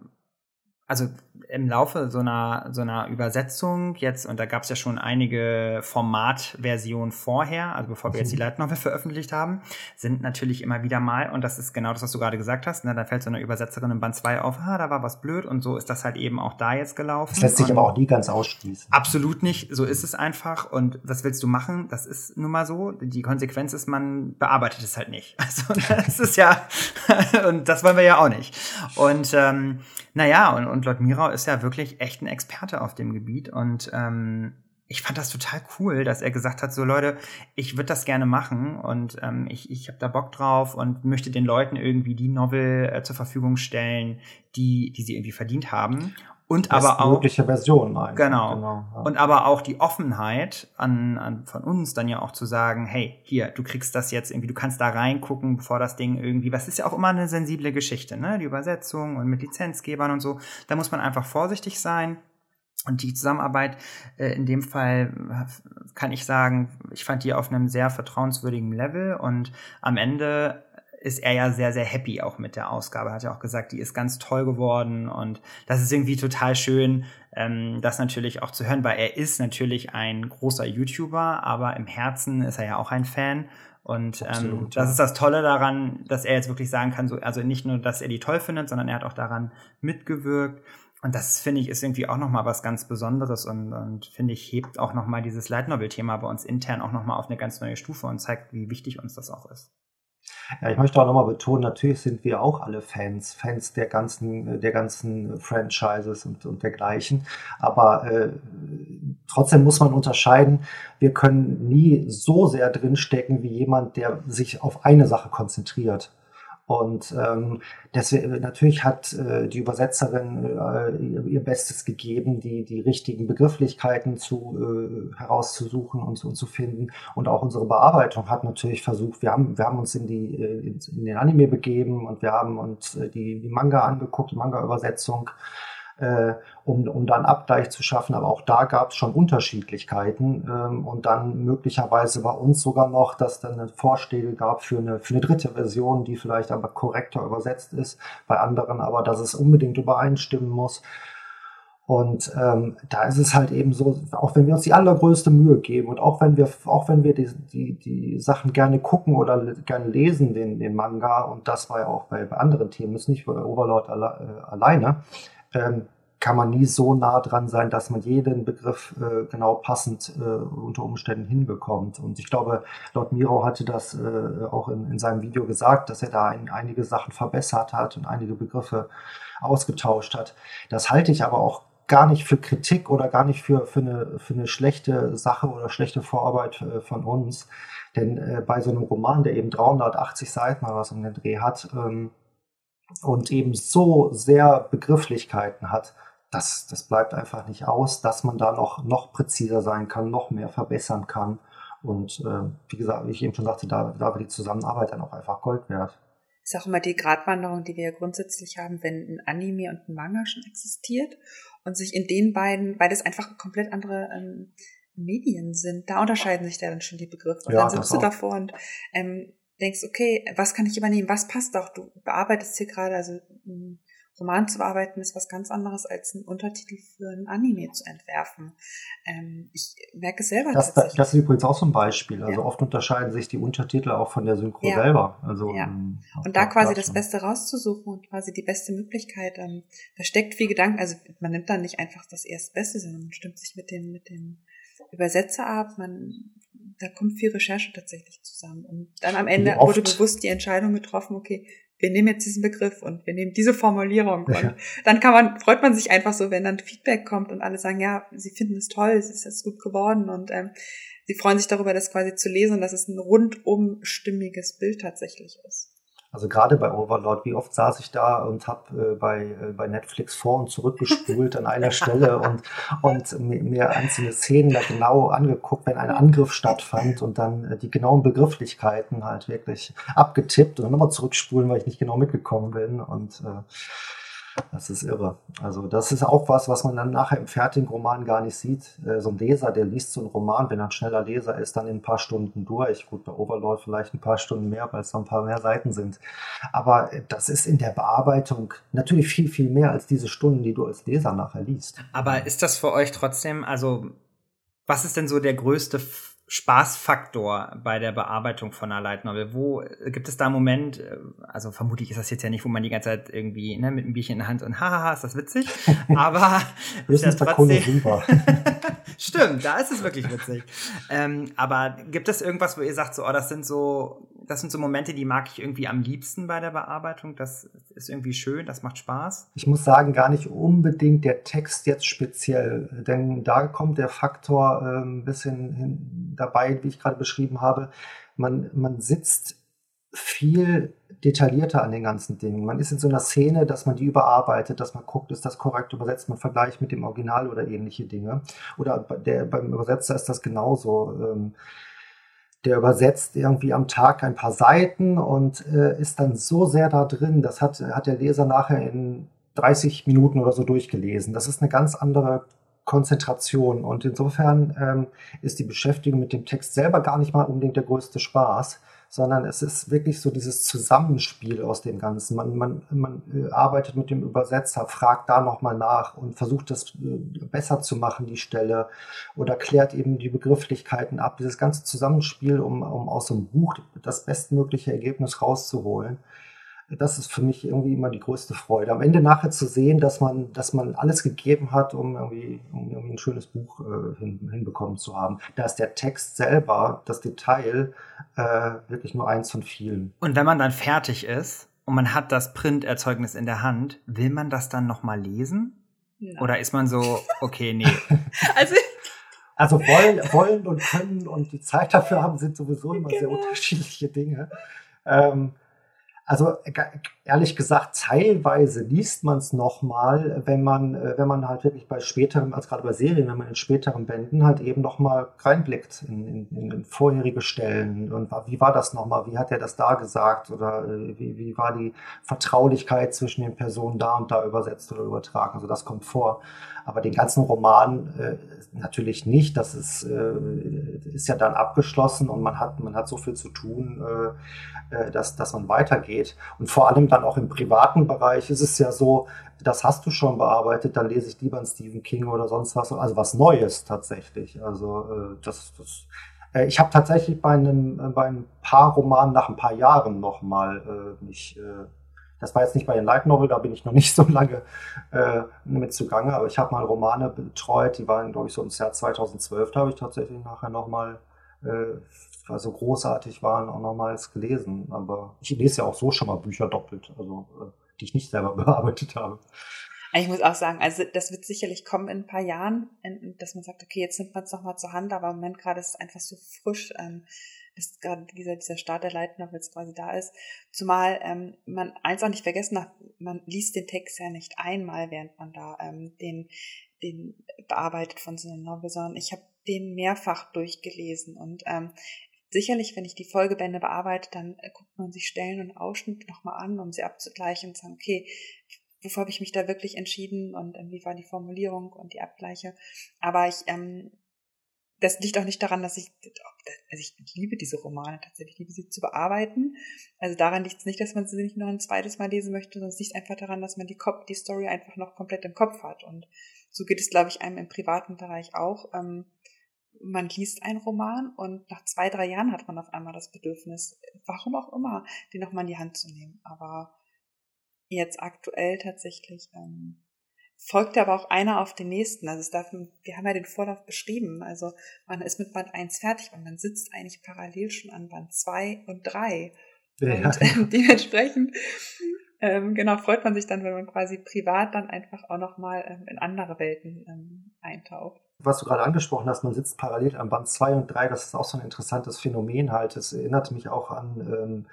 also im Laufe so einer, so einer Übersetzung jetzt, und da gab es ja schon einige Formatversionen vorher, also bevor wir jetzt die mhm. Light Novel veröffentlicht haben, sind natürlich immer wieder mal, und das ist genau das, was du gerade gesagt hast, ne, da fällt so eine Übersetzerin im Band 2 auf, ah, da war was blöd, und so ist das halt eben auch da jetzt gelaufen. Das lässt sich aber auch nie ganz ausschließen. Absolut nicht, so ist es einfach, und was willst du machen? Das ist nun mal so. Die Konsequenz ist, man bearbeitet es halt nicht. <laughs> Also das ist ja, <laughs> und das wollen wir ja auch nicht. Und ähm, naja, und, und Lord Mirau ist ja wirklich echt ein Experte auf dem Gebiet und ähm, ich fand das total cool, dass er gesagt hat, so Leute, ich würde das gerne machen und ähm, ich, ich habe da Bock drauf und möchte den Leuten irgendwie die Novel äh, zur Verfügung stellen, die, die sie irgendwie verdient haben. Und aber auch mögliche Version. Genau. genau ja. Und aber auch die Offenheit an, an von uns dann ja auch zu sagen, hey, hier, du kriegst das jetzt irgendwie, du kannst da reingucken, bevor das Ding irgendwie, was ist ja auch immer eine sensible Geschichte, ne? Die Übersetzung und mit Lizenzgebern und so. Da muss man einfach vorsichtig sein. Und die Zusammenarbeit äh, in dem Fall kann ich sagen, ich fand die auf einem sehr vertrauenswürdigen Level und am Ende ist er ja sehr, sehr happy auch mit der Ausgabe. Hat ja auch gesagt, die ist ganz toll geworden und das ist irgendwie total schön, ähm, das natürlich auch zu hören, weil er ist natürlich ein großer YouTuber, aber im Herzen ist er ja auch ein Fan. Und ähm, Absolut, das ja. ist das Tolle daran, dass er jetzt wirklich sagen kann, so, also nicht nur, dass er die toll findet, sondern er hat auch daran mitgewirkt. Und das finde ich ist irgendwie auch nochmal was ganz Besonderes und, und finde ich hebt auch nochmal dieses Light Novel Thema bei uns intern auch nochmal auf eine ganz neue Stufe und zeigt, wie wichtig uns das auch ist. Ja, ich möchte auch nochmal betonen, natürlich sind wir auch alle Fans, Fans der ganzen, der ganzen Franchises und, und dergleichen. Aber äh, trotzdem muss man unterscheiden, wir können nie so sehr drinstecken wie jemand, der sich auf eine Sache konzentriert. Und ähm, deswegen, natürlich hat äh, die Übersetzerin äh, ihr, Bestes gegeben, die, die richtigen Begrifflichkeiten zu, äh, herauszusuchen und, und zu finden. Und auch unsere Bearbeitung hat natürlich versucht, wir haben, wir haben uns in, die, äh, in, den Anime begeben und wir haben uns äh, die, die Manga angeguckt, Manga-Übersetzung äh, um, um dann Abgleich zu schaffen. Aber auch da gab es schon Unterschiedlichkeiten ähm, und dann möglicherweise bei uns sogar noch, dass dann eine Vorschläge gab für eine, für eine dritte Version, die vielleicht aber korrekter übersetzt ist, bei anderen aber, dass es unbedingt übereinstimmen muss. Und ähm, da ist es halt eben so, auch wenn wir uns die allergrößte Mühe geben und auch wenn wir, auch wenn wir die, die, die Sachen gerne gucken oder gerne lesen, den, den Manga, und das war ja auch bei, bei anderen Themen, ist nicht bei Overlord alle, äh, alleine, ähm, kann man nie so nah dran sein, dass man jeden Begriff äh, genau passend äh, unter Umständen hinbekommt. Und ich glaube, Lord Miro hatte das äh, auch in, in seinem Video gesagt, dass er da ein, einige Sachen verbessert hat und einige Begriffe ausgetauscht hat. Das halte ich aber auch gar nicht für Kritik oder gar nicht für, für, eine, für eine schlechte Sache oder schlechte Vorarbeit äh, von uns. Denn äh, bei so einem Roman, der eben 380 Seiten oder was um den Dreh hat ähm, und eben so sehr Begrifflichkeiten hat, das, das bleibt einfach nicht aus, dass man da noch, noch präziser sein kann, noch mehr verbessern kann. Und äh, wie gesagt, wie ich eben schon sagte, da, da wird die Zusammenarbeit dann auch einfach Gold wert. Ist auch immer die Gratwanderung, die wir ja grundsätzlich haben, wenn ein Anime und ein Manga schon existiert und sich in den beiden, weil das einfach komplett andere ähm, Medien sind, da unterscheiden sich da dann schon die Begriffe. Und ja, dann sitzt du davor und ähm, denkst, okay, was kann ich übernehmen, was passt auch? Du bearbeitest hier gerade, also ein Roman zu bearbeiten ist was ganz anderes als einen Untertitel für ein Anime zu entwerfen. Ähm, ich merke es selber das, tatsächlich. Das ist übrigens auch so ein Beispiel. Also ja. oft unterscheiden sich die Untertitel auch von der Synchro ja. selber. Also ja. Ähm, und da quasi das Beste rauszusuchen und quasi die beste Möglichkeit, ähm, da steckt viel Gedanken. Also man nimmt dann nicht einfach das Erstbeste, sondern man stimmt sich mit dem mit dem Übersetzer ab. Man da kommt viel Recherche tatsächlich zusammen. Und dann am Ende wurde bewusst die Entscheidung getroffen, okay, wir nehmen jetzt diesen Begriff und wir nehmen diese Formulierung. Und dann kann man, freut man sich einfach so, wenn dann Feedback kommt und alle sagen, ja, sie finden es toll, es ist jetzt gut geworden und ähm, sie freuen sich darüber, das quasi zu lesen und dass es ein rundum stimmiges Bild tatsächlich ist. Also gerade bei Overlord, wie oft saß ich da und habe äh, bei, äh, bei Netflix vor und zurückgespult an einer <laughs> Stelle und, und mir, mir einzelne Szenen da genau angeguckt, wenn ein Angriff stattfand und dann äh, die genauen Begrifflichkeiten halt wirklich abgetippt und dann nochmal zurückspulen, weil ich nicht genau mitgekommen bin. Und äh, das ist irre. Also das ist auch was, was man dann nachher im fertigen Roman gar nicht sieht. Äh, so ein Leser, der liest so einen Roman, wenn er ein schneller Leser ist, dann in ein paar Stunden durch. Gut, bei Overlord vielleicht ein paar Stunden mehr, weil es noch ein paar mehr Seiten sind. Aber äh, das ist in der Bearbeitung natürlich viel, viel mehr als diese Stunden, die du als Leser nachher liest. Aber ist das für euch trotzdem, also was ist denn so der größte Spaßfaktor bei der Bearbeitung von einer Light Novel? Wo äh, gibt es da einen Moment, äh, also vermutlich ist das jetzt ja nicht, wo man die ganze Zeit irgendwie ne, mit einem Bierchen in der Hand und hahaha, ist das witzig, <laughs> aber ist ja trotzdem super. <laughs> Stimmt, da ist es wirklich witzig. ähm, aber gibt es irgendwas, wo ihr sagt, so, oh, das sind so, das sind so Momente, die mag ich irgendwie am liebsten bei der Bearbeitung. Das ist irgendwie schön, das macht Spaß. Ich muss sagen, gar nicht unbedingt der Text jetzt speziell, denn da kommt der Faktor äh, ein bisschen hin, dabei, wie ich gerade beschrieben habe. Man, man sitzt viel detaillierter an den ganzen Dingen. Man ist in so einer Szene, dass man die überarbeitet, dass man guckt, ist das korrekt übersetzt, man vergleicht mit dem Original oder ähnliche Dinge. Oder der, beim Übersetzer ist das genauso. Ähm, der übersetzt irgendwie am Tag ein paar Seiten und äh, ist dann so sehr da drin, das hat, hat der Leser nachher in 30 Minuten oder so durchgelesen. Das ist eine ganz andere Konzentration. Und insofern ähm, ist die Beschäftigung mit dem Text selber gar nicht mal unbedingt der größte Spaß, sondern es ist wirklich so dieses Zusammenspiel aus dem Ganzen. Man, man, man äh, arbeitet mit dem Übersetzer, fragt da nochmal nach und versucht das äh, besser zu machen, die Stelle, oder klärt eben die Begrifflichkeiten ab. Dieses ganze Zusammenspiel, um, um aus einem Buch das bestmögliche Ergebnis rauszuholen das ist für mich irgendwie immer die größte Freude. Am Ende nachher zu sehen, dass man, dass man alles gegeben hat, um irgendwie, um irgendwie ein schönes Buch äh, hin, hinbekommen zu haben. Da ist der Text selber, das Detail, äh, wirklich nur eins von vielen. Und wenn man dann fertig ist und man hat das Printerzeugnis in der Hand, will man das dann nochmal lesen? Ja. Oder ist man so, <laughs> okay, nee. also also wollen, wollen und können und die Zeit dafür haben, sind sowieso immer genau. sehr unterschiedliche Dinge. Ähm, also ehrlich gesagt, teilweise liest man es nochmal, wenn man, äh, wenn man halt wirklich bei späteren, als gerade bei Serien, wenn man in späteren Bänden halt eben nochmal reinblickt in, in, in vorherige Stellen und wie war das nochmal, wie hat er das da gesagt oder äh, wie, wie war die Vertraulichkeit zwischen den Personen da und da übersetzt oder übertragen. Also das kommt vor. Aber den ganzen Roman äh, natürlich nicht. Das ist, äh, ist ja dann abgeschlossen und man hat, man hat so viel zu tun, äh, äh dass, dass man weitergeht. Und vor allem dann auch im privaten Bereich ist es ja so, das hast du schon bearbeitet, dann lese ich lieber einen Stephen King oder sonst was, also was Neues tatsächlich. Also äh, das, das äh, ich habe tatsächlich bei, einem, äh, bei ein paar Romanen nach ein paar Jahren nochmal äh, mich, äh, das war jetzt nicht bei den Light Novel, da bin ich noch nicht so lange äh, mit zugange, aber ich habe mal Romane betreut, die waren, glaube ich, so ins Jahr 2012, da habe ich tatsächlich nachher nochmal äh, weil so großartig waren, auch nochmals gelesen. Aber ich lese ja auch so schon mal Bücher doppelt, also äh, die ich nicht selber <laughs> bearbeitet habe. Ich muss auch sagen, also das wird sicherlich kommen in ein paar Jahren, dass man sagt, okay, jetzt nimmt man es nochmal zur Hand, aber im Moment gerade ist es einfach so frisch, ähm, dass gerade dieser, dieser Start der Light Novels quasi da ist. Zumal ähm, man eins auch nicht vergessen hat, man liest den Text ja nicht einmal, während man da ähm, den, den bearbeitet von so einer Novel, sondern ich habe den mehrfach durchgelesen und ähm, sicherlich, wenn ich die Folgebände bearbeite, dann äh, guckt man sich Stellen und Ausschnitte nochmal an, um sie abzugleichen und zu sagen, okay, wofür habe ich mich da wirklich entschieden und ähm, wie war die Formulierung und die Abgleiche. Aber ich, ähm, das liegt auch nicht daran, dass ich, also ich liebe diese Romane tatsächlich, ich liebe sie zu bearbeiten. Also daran liegt es nicht, dass man sie nicht noch ein zweites Mal lesen möchte, sondern es liegt einfach daran, dass man die, Kopf, die Story einfach noch komplett im Kopf hat. Und so geht es, glaube ich, einem im privaten Bereich auch. Ähm, man liest einen Roman und nach zwei, drei Jahren hat man auf einmal das Bedürfnis, warum auch immer, den nochmal in die Hand zu nehmen. Aber jetzt aktuell tatsächlich ähm, folgt aber auch einer auf den nächsten. Also es darf, wir haben ja den Vorlauf beschrieben. Also man ist mit Band 1 fertig und man sitzt eigentlich parallel schon an Band 2 und 3. Ja. Und äh, <laughs> dementsprechend ähm, genau freut man sich dann, wenn man quasi privat dann einfach auch nochmal ähm, in andere Welten ähm, eintaucht was du gerade angesprochen hast, man sitzt parallel an Band 2 und 3, das ist auch so ein interessantes Phänomen halt. Es erinnert mich auch an ähm,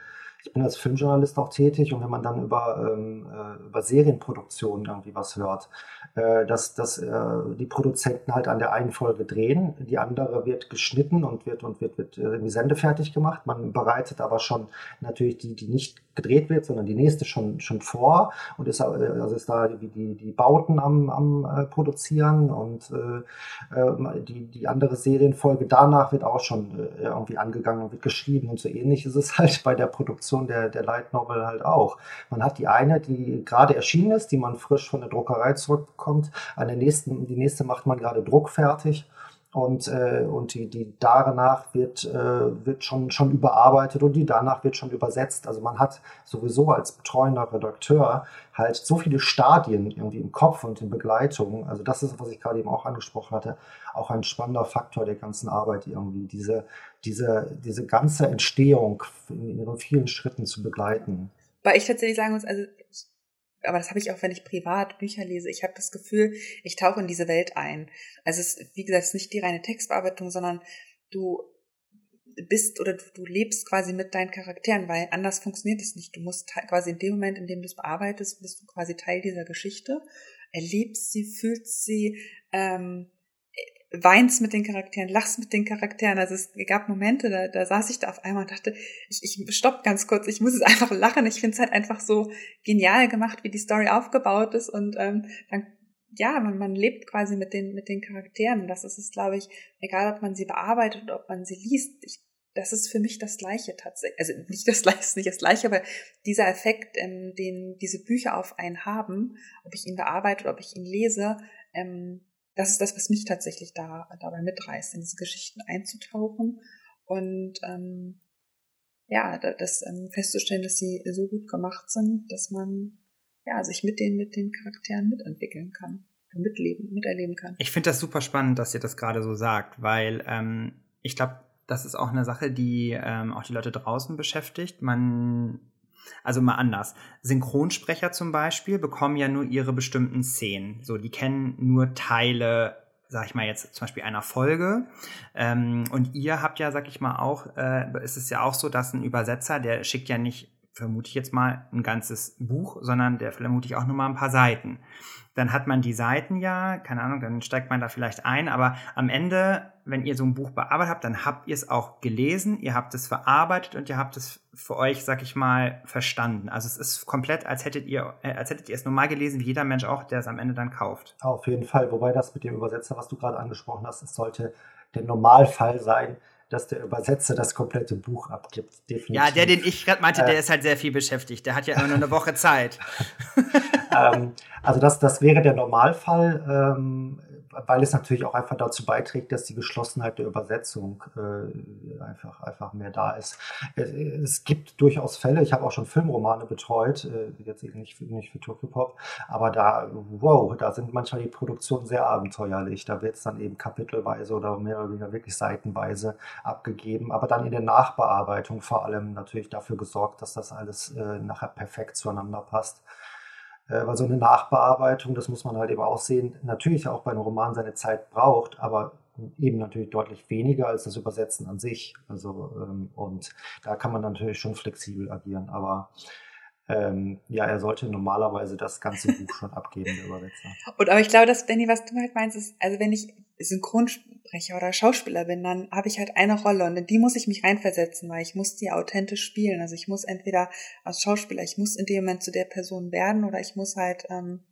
ich bin als Filmjournalist auch tätig und wenn man dann über, ähm, äh, über Serienproduktionen irgendwie was hört, äh, dass, dass äh, die Produzenten halt an der einen Folge drehen, die andere wird geschnitten und wird und wird, wird äh, sendefertig gemacht. Man bereitet aber schon natürlich die, die nicht gedreht wird, sondern die nächste schon, schon vor. Und ist, äh, also ist da die, die, die Bauten am, am äh, Produzieren und äh, äh, die, die andere Serienfolge danach wird auch schon äh, irgendwie angegangen und wird geschrieben und so ähnlich ist es <laughs> halt bei der Produktion der, der Light Novel halt auch. Man hat die eine, die gerade erschienen ist, die man frisch von der Druckerei zurückbekommt, an der nächsten, die nächste macht man gerade druckfertig und, äh, und die, die danach wird, äh, wird schon, schon überarbeitet und die danach wird schon übersetzt. Also man hat sowieso als betreuender Redakteur halt so viele Stadien irgendwie im Kopf und in Begleitung. Also das ist, was ich gerade eben auch angesprochen hatte, auch ein spannender Faktor der ganzen Arbeit irgendwie, diese, diese, diese ganze Entstehung in ihren vielen Schritten zu begleiten. Weil ich tatsächlich sagen muss, also aber das habe ich auch, wenn ich privat Bücher lese. Ich habe das Gefühl, ich tauche in diese Welt ein. Also es ist, wie gesagt, es ist nicht die reine Textbearbeitung, sondern du bist oder du, du lebst quasi mit deinen Charakteren, weil anders funktioniert es nicht. Du musst quasi in dem Moment, in dem du es bearbeitest, bist du quasi Teil dieser Geschichte, erlebst sie, fühlst sie, ähm, weinst mit den Charakteren, lachst mit den Charakteren. Also es gab Momente, da, da saß ich da auf einmal und dachte, ich, ich stopp ganz kurz, ich muss es <laughs> einfach lachen. Ich finde es halt einfach so genial gemacht, wie die Story aufgebaut ist und ähm, dann ja, man, man lebt quasi mit den, mit den Charakteren. Das ist es, glaube ich, egal ob man sie bearbeitet oder ob man sie liest. Ich, das ist für mich das Gleiche tatsächlich. Also nicht das Gleiche, ist nicht das Gleiche, aber dieser Effekt, ähm, den diese Bücher auf einen haben, ob ich ihn bearbeite oder ob ich ihn lese, ähm, das ist das, was mich tatsächlich da, dabei mitreißt, in diese Geschichten einzutauchen und ähm, ja, das ähm, festzustellen, dass sie so gut gemacht sind, dass man ja sich mit den mit den Charakteren mitentwickeln kann, mitleben, miterleben kann. Ich finde das super spannend, dass ihr das gerade so sagt, weil ähm, ich glaube, das ist auch eine Sache, die ähm, auch die Leute draußen beschäftigt. Man also mal anders. Synchronsprecher zum Beispiel bekommen ja nur ihre bestimmten Szenen. So, die kennen nur Teile, sag ich mal jetzt zum Beispiel einer Folge. Ähm, und ihr habt ja, sag ich mal auch, äh, ist es ja auch so, dass ein Übersetzer, der schickt ja nicht, vermute ich jetzt mal, ein ganzes Buch, sondern der vermute ich auch nur mal ein paar Seiten dann hat man die Seiten ja, keine Ahnung, dann steigt man da vielleicht ein, aber am Ende, wenn ihr so ein Buch bearbeitet habt, dann habt ihr es auch gelesen, ihr habt es verarbeitet und ihr habt es für euch, sag ich mal, verstanden. Also es ist komplett, als hättet ihr, äh, als hättet ihr es normal gelesen, wie jeder Mensch auch, der es am Ende dann kauft. Auf jeden Fall, wobei das mit dem Übersetzer, was du gerade angesprochen hast, es sollte der Normalfall sein, dass der Übersetzer das komplette Buch abgibt. Definitiv. Ja, der, den ich gerade meinte, äh, der ist halt sehr viel beschäftigt. Der hat ja immer nur eine Woche Zeit. <laughs> ähm, also das, das wäre der Normalfall. Ähm, weil es natürlich auch einfach dazu beiträgt, dass die Geschlossenheit der Übersetzung äh, einfach, einfach mehr da ist. Es, es, gibt durchaus Fälle, ich habe auch schon Filmromane betreut, äh, jetzt eben nicht für, nicht für Tokyo Pop, aber da, wow, da sind manchmal die Produktionen sehr abenteuerlich. Da wird es dann eben kapitelweise oder mehr oder weniger wirklich seitenweise abgegeben, aber dann in der Nachbearbeitung vor allem natürlich dafür gesorgt, dass das alles äh, nachher perfekt zueinander passt. Äh, weil so eine Nachbearbeitung, das muss man halt eben auch sehen, natürlich auch bei einem Roman seine Zeit braucht, aber eben natürlich deutlich weniger als das Übersetzen an sich. Also, ähm, und da kann man natürlich schon flexibel agieren, aber ähm, ja, er sollte normalerweise das ganze Buch schon abgeben, der Übersetzer. Und aber ich glaube, dass, Benny, was du halt meinst, ist, also wenn ich Synchronsprecher oder Schauspieler bin, dann habe ich halt eine Rolle und in die muss ich mich reinversetzen, weil ich muss die authentisch spielen. Also ich muss entweder als Schauspieler, ich muss in dem Moment zu der Person werden oder ich muss halt, ähm,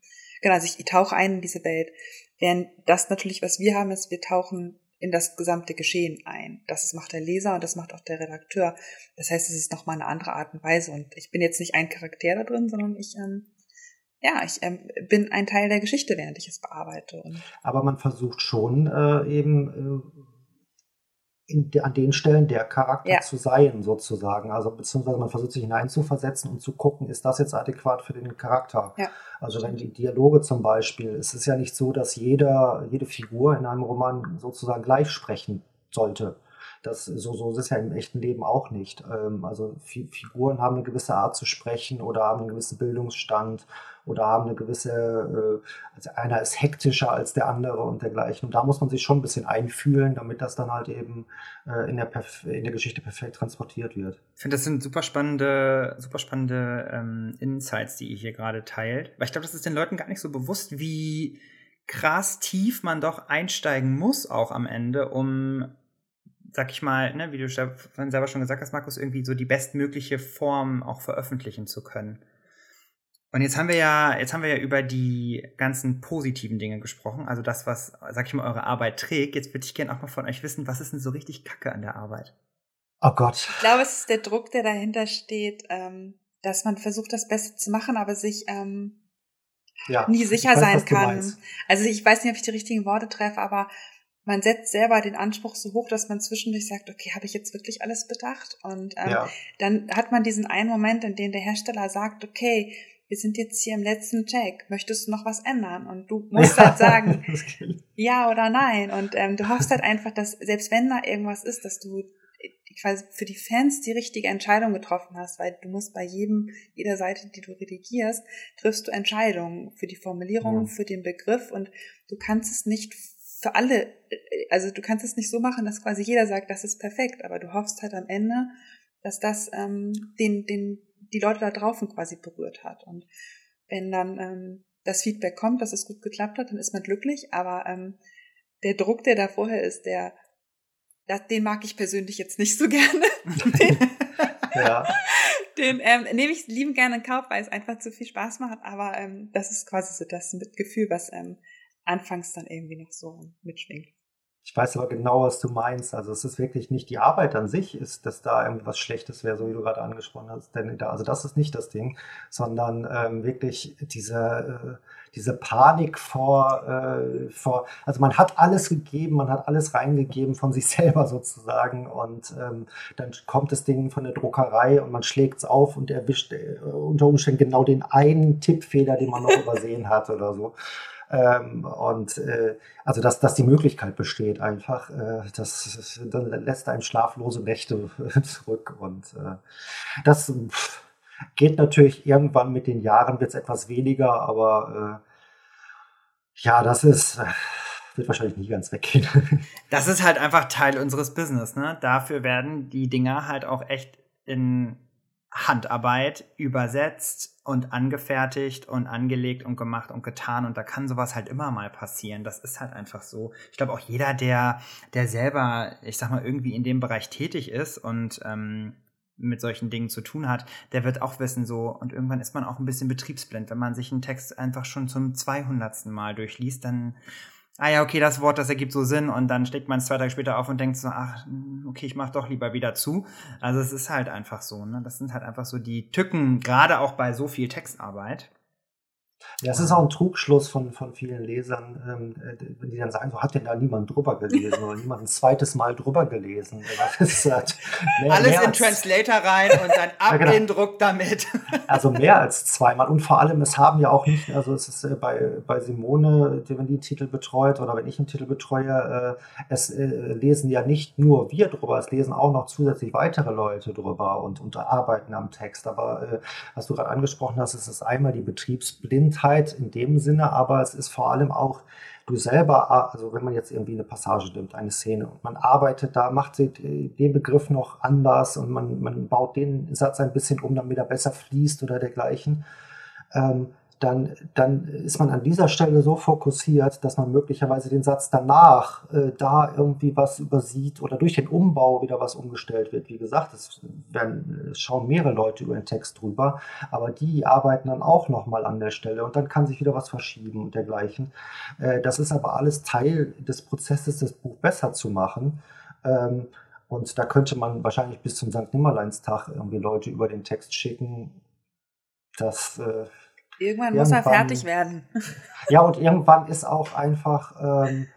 genau, also ich, ich tauche ein in diese Welt. Während das natürlich, was wir haben, ist, wir tauchen in das gesamte Geschehen ein. Das macht der Leser und das macht auch der Redakteur. Das heißt, es ist nochmal eine andere Art und Weise. Und ich bin jetzt nicht ein Charakter da drin, sondern ich, ähm, ja, ich ähm, bin ein Teil der Geschichte, während ich es bearbeite. Und Aber man versucht schon äh, eben äh, de, an den Stellen der Charakter ja. zu sein, sozusagen. Also beziehungsweise man versucht sich hineinzuversetzen und zu gucken, ist das jetzt adäquat für den Charakter? Ja. Also wenn die Dialoge zum Beispiel, es ist ja nicht so, dass jeder, jede Figur in einem Roman sozusagen gleich sprechen sollte. Das, so, so ist es ja im echten Leben auch nicht. Ähm, also Figuren haben eine gewisse Art zu sprechen oder haben einen gewissen Bildungsstand oder haben eine gewisse, äh, also einer ist hektischer als der andere und dergleichen. Und da muss man sich schon ein bisschen einfühlen, damit das dann halt eben äh, in, der in der Geschichte perfekt transportiert wird. Ich finde, das sind super spannende, super spannende ähm, Insights, die ihr hier gerade teilt. Weil ich glaube, das ist den Leuten gar nicht so bewusst, wie krass tief man doch einsteigen muss, auch am Ende, um sag ich mal, ne, wie du selber schon gesagt hast, Markus, irgendwie so die bestmögliche Form auch veröffentlichen zu können. Und jetzt haben wir ja, jetzt haben wir ja über die ganzen positiven Dinge gesprochen, also das, was, sag ich mal, eure Arbeit trägt. Jetzt würde ich gerne auch mal von euch wissen, was ist denn so richtig Kacke an der Arbeit? Oh Gott. Ich glaube, es ist der Druck, der dahinter steht, ähm, dass man versucht, das Beste zu machen, aber sich ähm, ja, nie sicher weiß, sein kann. Also ich weiß nicht, ob ich die richtigen Worte treffe, aber man setzt selber den Anspruch so hoch, dass man zwischendurch sagt, okay, habe ich jetzt wirklich alles bedacht? Und ähm, ja. dann hat man diesen einen Moment, in dem der Hersteller sagt, okay, wir sind jetzt hier im letzten Check, möchtest du noch was ändern? Und du musst <laughs> halt sagen, ja oder nein. Und ähm, du hoffst halt einfach, dass selbst wenn da irgendwas ist, dass du quasi für die Fans die richtige Entscheidung getroffen hast, weil du musst bei jedem, jeder Seite, die du redigierst, triffst du Entscheidungen für die Formulierung, ja. für den Begriff und du kannst es nicht für alle, also du kannst es nicht so machen, dass quasi jeder sagt, das ist perfekt, aber du hoffst halt am Ende, dass das ähm, den, den die Leute da draußen quasi berührt hat. Und wenn dann ähm, das Feedback kommt, dass es gut geklappt hat, dann ist man glücklich. Aber ähm, der Druck, der da vorher ist, der, das, den mag ich persönlich jetzt nicht so <laughs> gerne. den ja. den ähm, nehme ich lieben gerne in Kauf, weil es einfach zu viel Spaß macht. Aber ähm, das ist quasi so das Gefühl, was ähm, anfangs dann irgendwie noch so mitschwingt. Ich weiß aber genau, was du meinst. Also es ist wirklich nicht die Arbeit an sich, ist, dass da irgendwas Schlechtes wäre, so wie du gerade angesprochen hast. Denn da, also das ist nicht das Ding, sondern ähm, wirklich diese, äh, diese Panik vor, äh, vor, also man hat alles gegeben, man hat alles reingegeben von sich <laughs> selber sozusagen und ähm, dann kommt das Ding von der Druckerei und man schlägt es auf und erwischt äh, unter Umständen genau den einen Tippfehler, den man noch <laughs> übersehen hat oder so. Ähm, und äh, also dass, dass die Möglichkeit besteht einfach, äh, das dann lässt einen schlaflose Nächte <laughs> zurück. Und äh, das geht natürlich irgendwann mit den Jahren wird es etwas weniger, aber äh, ja, das ist äh, wird wahrscheinlich nie ganz weggehen. <laughs> Das ist halt einfach Teil unseres Business, ne? Dafür werden die Dinger halt auch echt in Handarbeit übersetzt und angefertigt und angelegt und gemacht und getan und da kann sowas halt immer mal passieren. Das ist halt einfach so. Ich glaube auch jeder, der, der selber, ich sag mal, irgendwie in dem Bereich tätig ist und ähm, mit solchen Dingen zu tun hat, der wird auch wissen so und irgendwann ist man auch ein bisschen betriebsblind, wenn man sich einen Text einfach schon zum 200. Mal durchliest, dann ah ja, okay, das Wort, das ergibt so Sinn und dann steckt man es zwei Tage später auf und denkt so, ach, okay, ich mach doch lieber wieder zu. Also es ist halt einfach so, ne? Das sind halt einfach so die Tücken, gerade auch bei so viel Textarbeit. Ja, es ist auch ein Trugschluss von, von vielen Lesern, ähm, wenn die dann sagen, so hat denn da niemand drüber gelesen oder niemand ein zweites Mal drüber gelesen. Halt <laughs> mehr, Alles mehr in Translator rein und dann <laughs> ab ja, genau. den Druck damit. <laughs> Also mehr als zweimal. Und vor allem, es haben ja auch nicht, also es ist äh, bei, bei Simone, wenn die Titel betreut oder wenn ich einen Titel betreue, äh, es äh, lesen ja nicht nur wir drüber, es lesen auch noch zusätzlich weitere Leute drüber und, und arbeiten am Text. Aber äh, was du gerade angesprochen hast, ist es einmal die Betriebsblindheit Kindheit in dem Sinne, aber es ist vor allem auch du selber, also wenn man jetzt irgendwie eine Passage nimmt, eine Szene und man arbeitet da, macht den Begriff noch anders und man, man baut den Satz ein bisschen um, damit er besser fließt oder dergleichen. Ähm, dann, dann ist man an dieser Stelle so fokussiert, dass man möglicherweise den Satz danach äh, da irgendwie was übersieht oder durch den Umbau wieder was umgestellt wird. Wie gesagt, es werden, es schauen mehrere Leute über den Text drüber, aber die arbeiten dann auch nochmal an der Stelle und dann kann sich wieder was verschieben und dergleichen. Äh, das ist aber alles Teil des Prozesses, das Buch besser zu machen. Ähm, und da könnte man wahrscheinlich bis zum St. Nimmerleinstag irgendwie Leute über den Text schicken. Das äh, Irgendwann, muss er fertig werden. <laughs> Ja, und irgendwann ist auch einfach, ähm,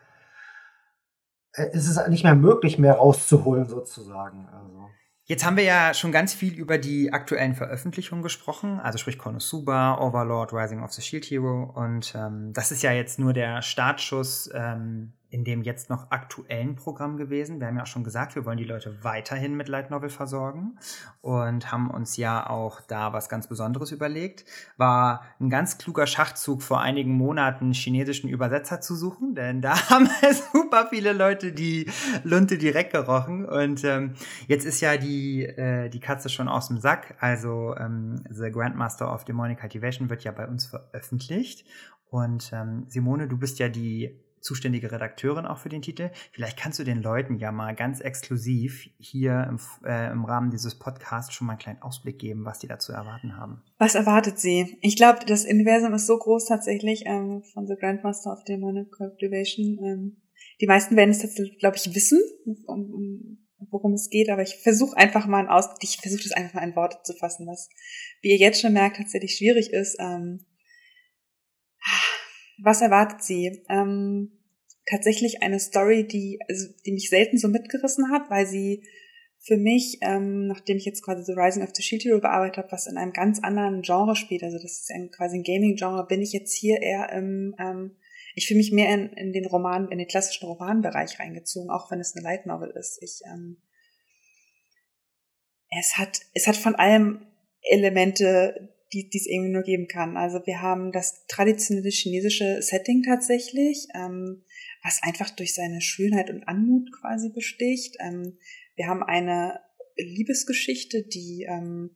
äh, ist es nicht mehr möglich, mehr rauszuholen, sozusagen. Also. Jetzt haben wir ja schon ganz viel über die aktuellen Veröffentlichungen gesprochen, also sprich Konosuba, Overlord, Rising of the Shield Hero. Und ähm, das ist ja jetzt nur der Startschuss ähm, in dem jetzt noch aktuellen Programm gewesen. Wir haben ja auch schon gesagt, wir wollen die Leute weiterhin mit Light Novel versorgen und haben uns ja auch da was ganz Besonderes überlegt. War ein ganz kluger Schachzug vor einigen Monaten chinesischen Übersetzer zu suchen, denn da <laughs> haben super viele Leute die Lunte direkt gerochen und ähm, jetzt ist ja die, äh, die Katze schon aus dem Sack. Also ähm, The Grandmaster of Demonic Cultivation wird ja bei uns veröffentlicht und ähm, Simone, du bist ja die zuständige Redakteurin auch für den Titel. Vielleicht kannst du den Leuten ja mal ganz exklusiv hier im, äh, im Rahmen dieses Podcasts schon mal einen kleinen Ausblick geben, was die da zu erwarten haben. Was erwartet sie? Ich glaube, das Universum ist so groß tatsächlich ähm, von The Grandmaster of Demonic Cultivation. Ähm, die meisten werden es tatsächlich, glaube ich, wissen, um, um, worum es geht, aber ich versuche einfach mal ein Aus, ich versuche das einfach mal in Worte zu fassen, was, wie ihr jetzt schon merkt, tatsächlich schwierig ist. Ähm, was erwartet sie? Ähm, tatsächlich eine Story, die, also, die mich selten so mitgerissen hat, weil sie für mich, ähm, nachdem ich jetzt quasi The Rising of the Shield Hero bearbeitet habe, was in einem ganz anderen Genre spielt, also das ist ein, quasi ein Gaming-Genre, bin ich jetzt hier eher im, ähm, ich fühle mich mehr in, in den Roman, in den klassischen Romanbereich reingezogen, auch wenn es eine Light Novel ist. Ich, ähm, es hat, es hat von allem Elemente, die es irgendwie nur geben kann. Also wir haben das traditionelle chinesische Setting tatsächlich, ähm, was einfach durch seine Schönheit und Anmut quasi besticht. Ähm, wir haben eine Liebesgeschichte, die ähm,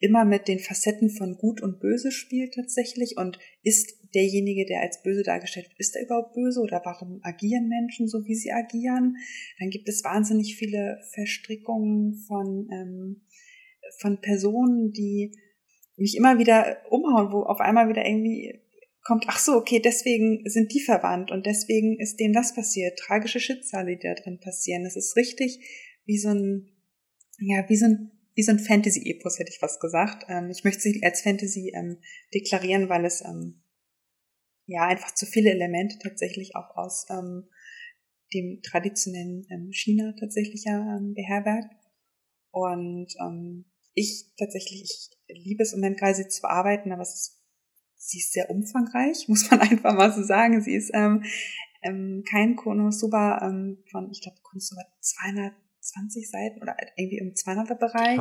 immer mit den Facetten von Gut und Böse spielt tatsächlich und ist derjenige, der als böse dargestellt wird, ist er überhaupt böse oder warum agieren Menschen so, wie sie agieren? Dann gibt es wahnsinnig viele Verstrickungen von, ähm, von Personen, die mich immer wieder umhauen, wo auf einmal wieder irgendwie kommt, ach so, okay, deswegen sind die verwandt und deswegen ist denen das passiert. Tragische Schicksale, die da drin passieren. Das ist richtig wie so ein, ja, wie so ein, wie so ein Fantasy-Epos, hätte ich was gesagt. Ähm, ich möchte sie als Fantasy ähm, deklarieren, weil es ähm, ja einfach zu viele Elemente tatsächlich auch aus ähm, dem traditionellen ähm, China tatsächlich ja ähm, beherbergt. Und ich tatsächlich, ich liebe es, um den Kreise zu bearbeiten, aber es ist, sie ist sehr umfangreich, <laughs> muss man einfach mal so sagen. Sie ist ähm, ähm, kein Konosuba ähm, von, ich glaube, Konosuba 220 Seiten oder irgendwie im 200er Bereich.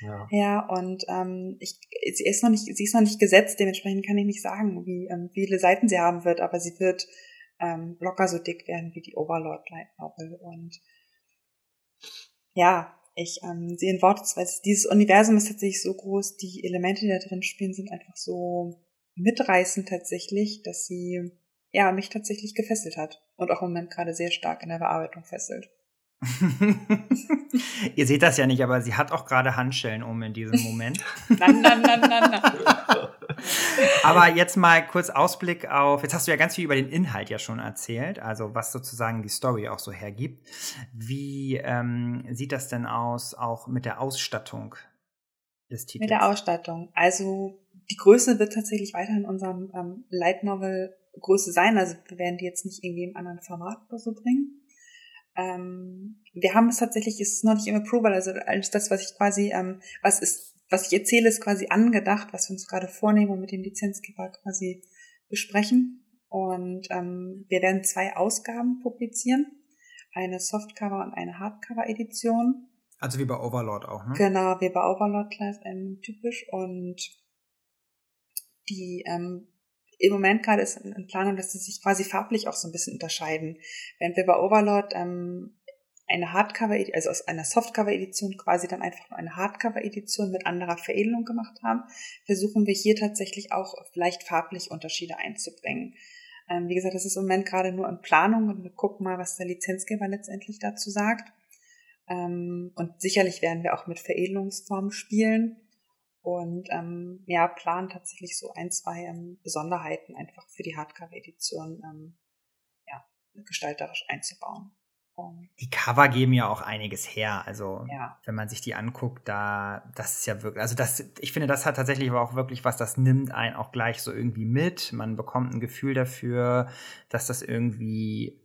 Ja. ja, und ähm, ich, sie ist noch nicht, sie ist noch nicht gesetzt, dementsprechend kann ich nicht sagen, wie, ähm, viele Seiten sie haben wird, aber sie wird ähm, locker so dick werden wie die Overlord Light Novel und ja, ich ähm, sehe in Worte, weil dieses Universum ist tatsächlich so groß, die Elemente, die da drin spielen, sind einfach so mitreißend tatsächlich, dass sie ja mich tatsächlich gefesselt hat und auch im Moment gerade sehr stark in der Bearbeitung fesselt. <laughs> Ihr seht das ja nicht, aber sie hat auch gerade Handschellen um in diesem Moment. na, na, na, na, na. Aber jetzt mal kurz Ausblick auf, jetzt hast du ja ganz viel über den Inhalt ja schon erzählt, also was sozusagen die Story auch so hergibt. Wie ähm, sieht das denn aus, auch mit der Ausstattung des Titels? Mit der Ausstattung. Also die Größe wird tatsächlich weiter in unserem ähm, Light Novel Größe sein. Also wir werden die jetzt nicht irgendwie im anderen Format oder so bringen. Ähm, wir haben es tatsächlich, es ist noch nicht im Approval, also alles das, was ich quasi, ähm, was ist, was ich erzähle, ist quasi angedacht, was wir uns gerade vornehmen und mit dem Lizenzgeber quasi besprechen. Und ähm, wir werden zwei Ausgaben publizieren. Eine Softcover und eine Hardcover-Edition. Also wie bei Overlord auch, ne? Genau, wie bei Overlord ähm, typisch. Und die ähm, im Moment gerade ist in Planung, dass sie sich quasi farblich auch so ein bisschen unterscheiden. Während wir bei Overlord ähm, eine Hardcover, also aus einer Softcover-Edition quasi dann einfach nur eine Hardcover-Edition mit anderer Veredelung gemacht haben, versuchen wir hier tatsächlich auch vielleicht farblich Unterschiede einzubringen. Ähm, wie gesagt, das ist im Moment gerade nur in Planung und wir gucken mal, was der Lizenzgeber letztendlich dazu sagt. Ähm, und sicherlich werden wir auch mit Veredelungsformen spielen und ähm, ja, planen tatsächlich so ein, zwei ähm, Besonderheiten einfach für die Hardcover-Edition ähm, ja, gestalterisch einzubauen. Die Cover geben ja auch einiges her. Also ja. wenn man sich die anguckt, da das ist ja wirklich, also das, ich finde, das hat tatsächlich aber auch wirklich was, das nimmt einen auch gleich so irgendwie mit. Man bekommt ein Gefühl dafür, dass das irgendwie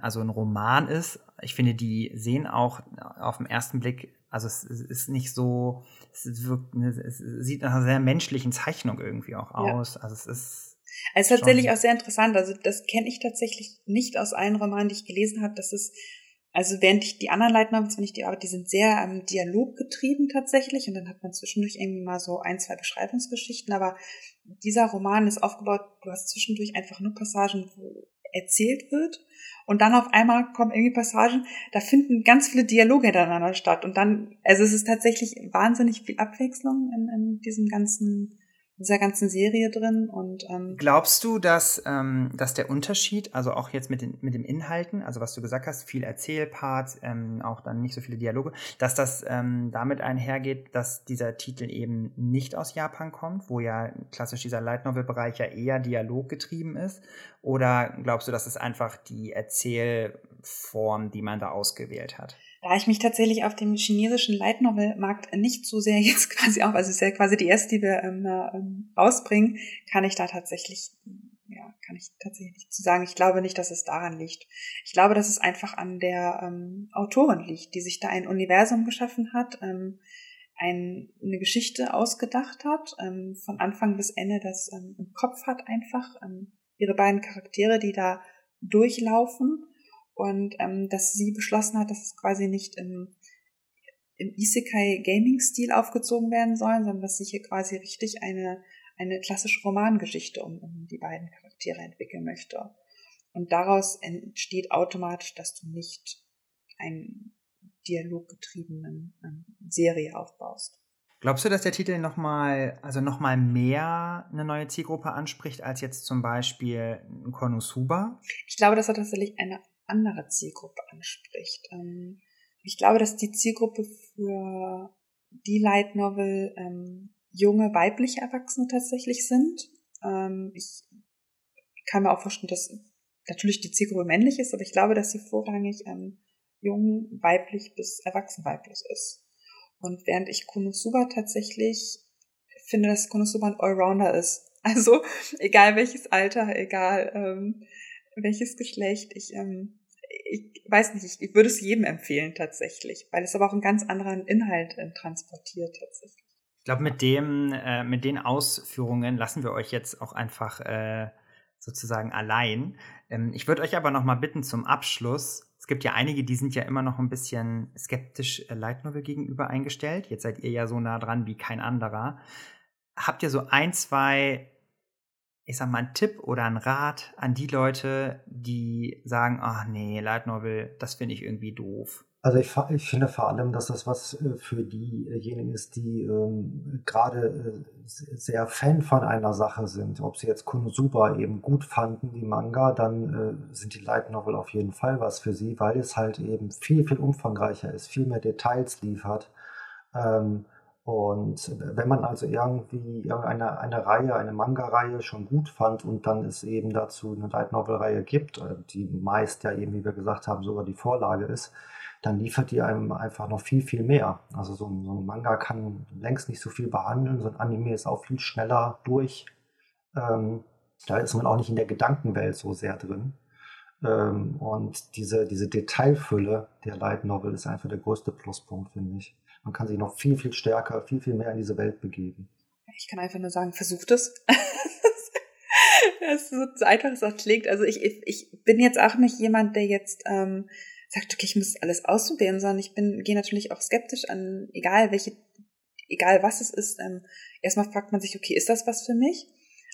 also ein Roman ist. Ich finde, die sehen auch auf den ersten Blick, also es ist nicht so, es, wirkt, es sieht nach einer sehr menschlichen Zeichnung irgendwie auch aus. Ja. Also es ist es ist tatsächlich auch sehr interessant. Also das kenne ich tatsächlich nicht aus allen Romanen, die ich gelesen habe. Das ist also während ich die anderen Light Novels, wenn ich die arbeite, die sind sehr ähm, dialoggetrieben tatsächlich und dann hat man zwischendurch irgendwie mal so ein, zwei Beschreibungsgeschichten, aber dieser Roman ist aufgebaut, du hast zwischendurch einfach nur Passagen, wo erzählt wird und dann auf einmal kommen irgendwie Passagen, da finden ganz viele Dialoge hintereinander statt. Und dann, also es ist tatsächlich wahnsinnig viel Abwechslung in, in diesem ganzen dieser ganzen Serie drin. Und ähm, glaubst du, dass, ähm, dass der Unterschied, also auch jetzt mit den mit dem Inhalten, also was du gesagt hast, viel Erzählparts, ähm, auch dann nicht so viele Dialoge, dass das ähm, damit einhergeht, dass dieser Titel eben nicht aus Japan kommt, wo ja klassisch dieser Light Novel Bereich ja eher dialoggetrieben ist? Oder glaubst du, dass es einfach die Erzählform, die man da ausgewählt hat? Da ich mich tatsächlich auf dem chinesischen Light Novel Markt nicht so sehr <laughs> jetzt quasi auf, also es ist ja quasi die erste, die wir ähm, ähm, rausbringen, kann ich da tatsächlich, ja, kann ich tatsächlich nicht zu sagen. Ich glaube nicht, dass es daran liegt. Ich glaube, dass es einfach an der ähm, Autorin liegt, die sich da ein Universum geschaffen hat, ähm, ein, eine Geschichte ausgedacht hat, ähm, von Anfang bis Ende das ähm, im Kopf hat einfach, ähm, ihre beiden Charaktere, die da durchlaufen und ähm, dass sie beschlossen hat, dass es quasi nicht im, im Isekai Gaming Stil aufgezogen werden soll, sondern dass sich hier quasi richtig eine eine klassische Romangeschichte um, um die beiden Charaktere entwickeln möchte. Und daraus entsteht automatisch, dass du nicht einen dialoggetriebenen ähm, Serie aufbaust. Glaubst du, dass der Titel nochmal, also nochmal mehr eine neue Zielgruppe anspricht als jetzt zum Beispiel Konosuba? Ich glaube, dass er tatsächlich eine andere Zielgruppe anspricht. Ähm, ich glaube, dass die Zielgruppe für die Light Novel ähm, junge weibliche Erwachsene tatsächlich sind. Ähm, ich kann mir auch vorstellen, dass natürlich die Zielgruppe männlich ist, aber ich glaube, dass sie vorrangig ähm, jung weiblich bis erwachsen weiblich ist. Und während ich Konosuba tatsächlich finde, dass Konosuba ein Allrounder ist. <laughs> Also egal welches Alter, egal ähm, welches Geschlecht. Ich, ähm, ich weiß nicht, ich, würde es jedem empfehlen tatsächlich, weil es aber auch einen ganz anderen Inhalt äh, transportiert tatsächlich. Ich glaube, mit äh, mit den Ausführungen lassen wir euch jetzt auch einfach äh, sozusagen allein. Ähm, ich würde euch aber noch mal bitten zum Abschluss. Es gibt ja einige, die sind ja immer noch ein bisschen skeptisch äh, Light Novel gegenüber eingestellt. Jetzt seid ihr ja so nah dran wie kein anderer. Habt ihr so ein, zwei ich sag mal, ein Tipp oder ein Rat an die Leute, die sagen, ach nee, Light Novel, das finde ich irgendwie doof? Also ich, ich, finde vor allem, dass das was äh, für diejenigen ist, die ähm, gerade äh, sehr Fan von einer Sache sind. Ob sie jetzt Konosuba eben gut fanden, die Manga, dann äh, sind die Light Novel auf jeden Fall was für sie, weil es halt eben viel, viel umfangreicher ist, viel mehr Details liefert. Ähm, Und wenn man also irgendwie irgendeine eine Reihe, eine Manga-Reihe schon gut fand und dann es eben dazu eine Light Novel-Reihe gibt, äh, die meist ja eben, wie wir gesagt haben, sogar die Vorlage ist, dann liefert die einem einfach noch viel, viel mehr. Also so ein, so ein Manga kann längst nicht so viel behandeln, so ein Anime ist auch viel schneller durch. Ähm, da ist man auch nicht in der Gedankenwelt so sehr drin. Ähm, und diese, diese Detailfülle der Light Novel ist einfach der größte Pluspunkt, finde ich. Man kann sich noch viel, viel stärker, viel, viel mehr in diese Welt begeben. Ich kann einfach nur sagen, versucht es. <laughs> Es ist so einfach es auch klingt. Also ich, ich, bin jetzt auch nicht jemand, der jetzt ähm, sagt, okay, ich muss alles ausprobieren, sondern ich bin, gehe natürlich auch skeptisch an, egal welche, egal was es ist. Ähm, erstmal fragt man sich, okay, ist das was für mich?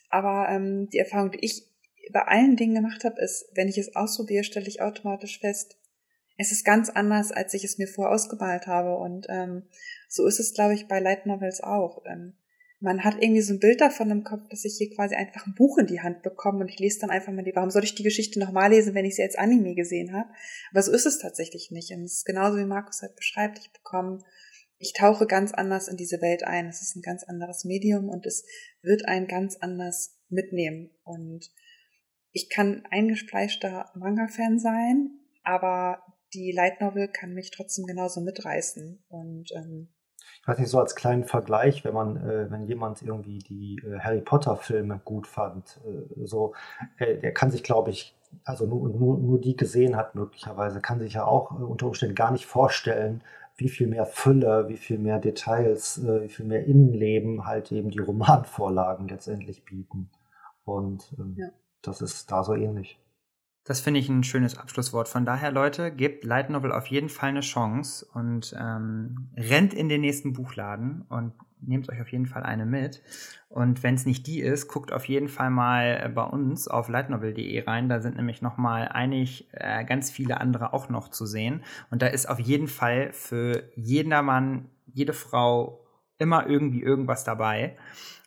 Aber ähm, die Erfahrung, die ich bei allen Dingen gemacht habe, ist, wenn ich es ausprobiere, stelle ich automatisch fest, es ist ganz anders, als ich es mir vorher ausgemalt habe. Und ähm, so ist es, glaube ich, bei Light Novels auch. Ähm, man hat irgendwie so ein Bild davon im Kopf, dass ich hier quasi einfach ein Buch in die Hand bekomme und ich lese dann einfach mal die, warum soll ich die Geschichte nochmal lesen, wenn ich sie als Anime gesehen habe? Aber so ist es tatsächlich nicht. Und es ist genauso wie Markus halt beschreibt, ich bekomme, ich tauche ganz anders in diese Welt ein. Es ist ein ganz anderes Medium und es wird einen ganz anders mitnehmen. Und ich kann eingespleischter Manga-Fan sein, aber die Light Novel kann mich trotzdem genauso mitreißen. Und ähm, ich weiß nicht, so als kleinen Vergleich, wenn man, äh, wenn jemand irgendwie die äh, Harry Potter-Filme gut fand, äh, so, äh, der kann sich, glaube ich, also nur, nur, nur die gesehen hat möglicherweise, kann sich ja auch äh, unter Umständen gar nicht vorstellen, wie viel mehr Fülle, wie viel mehr Details, äh, wie viel mehr Innenleben halt eben die Romanvorlagen letztendlich bieten. Und ähm, ja. das ist da so ähnlich. Das finde ich ein schönes Abschlusswort. Von daher, Leute, gebt Light Novel auf jeden Fall eine Chance und ähm, rennt in den nächsten Buchladen und nehmt euch auf jeden Fall eine mit. Und wenn es nicht die ist, guckt auf jeden Fall mal äh, bei uns auf lightnovel.de rein. Da sind nämlich noch mal einig äh, ganz viele andere auch noch zu sehen. Und da ist auf jeden Fall für jeden Mann, jede Frau immer irgendwie irgendwas dabei.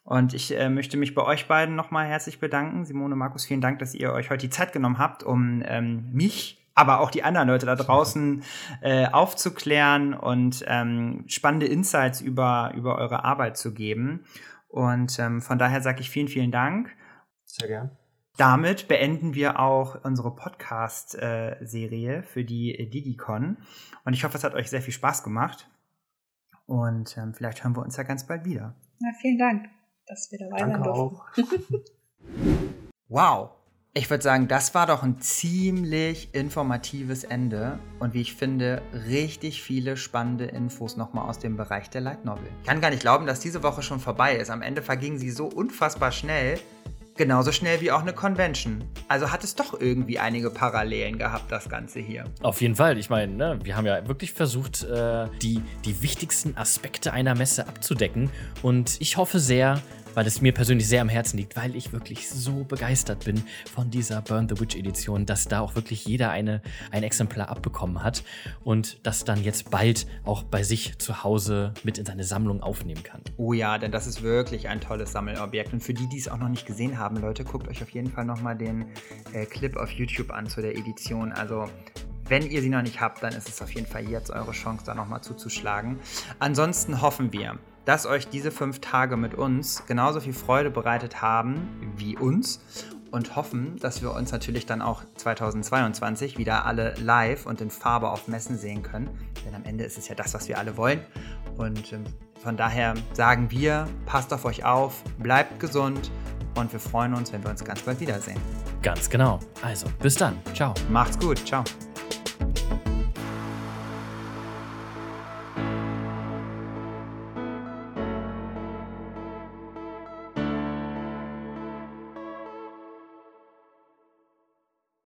Und ich äh, möchte mich bei euch beiden nochmal herzlich bedanken. Simone, Markus, vielen Dank, dass ihr euch heute die Zeit genommen habt, um ähm, mich, aber auch die anderen Leute da draußen äh, aufzuklären und ähm, spannende Insights über, über eure Arbeit zu geben. Und ähm, von daher sage ich vielen, vielen Dank. Sehr gern. Damit beenden wir auch unsere Podcast-Serie äh, für die Digicon. Und ich hoffe, es hat euch sehr viel Spaß gemacht. Und ähm, vielleicht hören wir uns ja ganz bald wieder. Ja, vielen Dank dass wir dabei Danke sein durften. <laughs> wow. Ich würde sagen, das war doch ein ziemlich informatives Ende und wie ich finde, richtig viele spannende Infos nochmal aus dem Bereich der Light Novel. Ich kann gar nicht glauben, dass diese Woche schon vorbei ist. Am Ende verging sie so unfassbar schnell. Genauso schnell wie auch eine Convention. Also hat es doch irgendwie einige Parallelen gehabt, das Ganze hier. Auf jeden Fall. Ich meine, ne, wir haben ja wirklich versucht, äh, die, die wichtigsten Aspekte einer Messe abzudecken. Und ich hoffe sehr, weil es mir persönlich sehr am Herzen liegt, weil ich wirklich so begeistert bin von dieser Burn the Witch Edition, dass da auch wirklich jeder eine, ein Exemplar abbekommen hat und das dann jetzt bald auch bei sich zu Hause mit in seine Sammlung aufnehmen kann. Oh ja, denn das ist wirklich ein tolles Sammelobjekt. Und für die, die es auch noch nicht gesehen haben, Leute, guckt euch auf jeden Fall nochmal den äh, Clip auf YouTube an zu der Edition. Also wenn ihr sie noch nicht habt, dann ist es auf jeden Fall jetzt eure Chance, da nochmal zuzuschlagen. Ansonsten hoffen wir, dass euch diese fünf Tage mit uns genauso viel Freude bereitet haben wie uns und hoffen, dass wir uns natürlich dann auch 2022 wieder alle live und in Farbe auf Messen sehen können. Denn am Ende ist es ja das, was wir alle wollen. Und ähm, von daher sagen wir, passt auf euch auf, bleibt gesund und wir freuen uns, wenn wir uns ganz bald wiedersehen. Ganz genau. Also, bis dann. Ciao. Macht's gut. Ciao.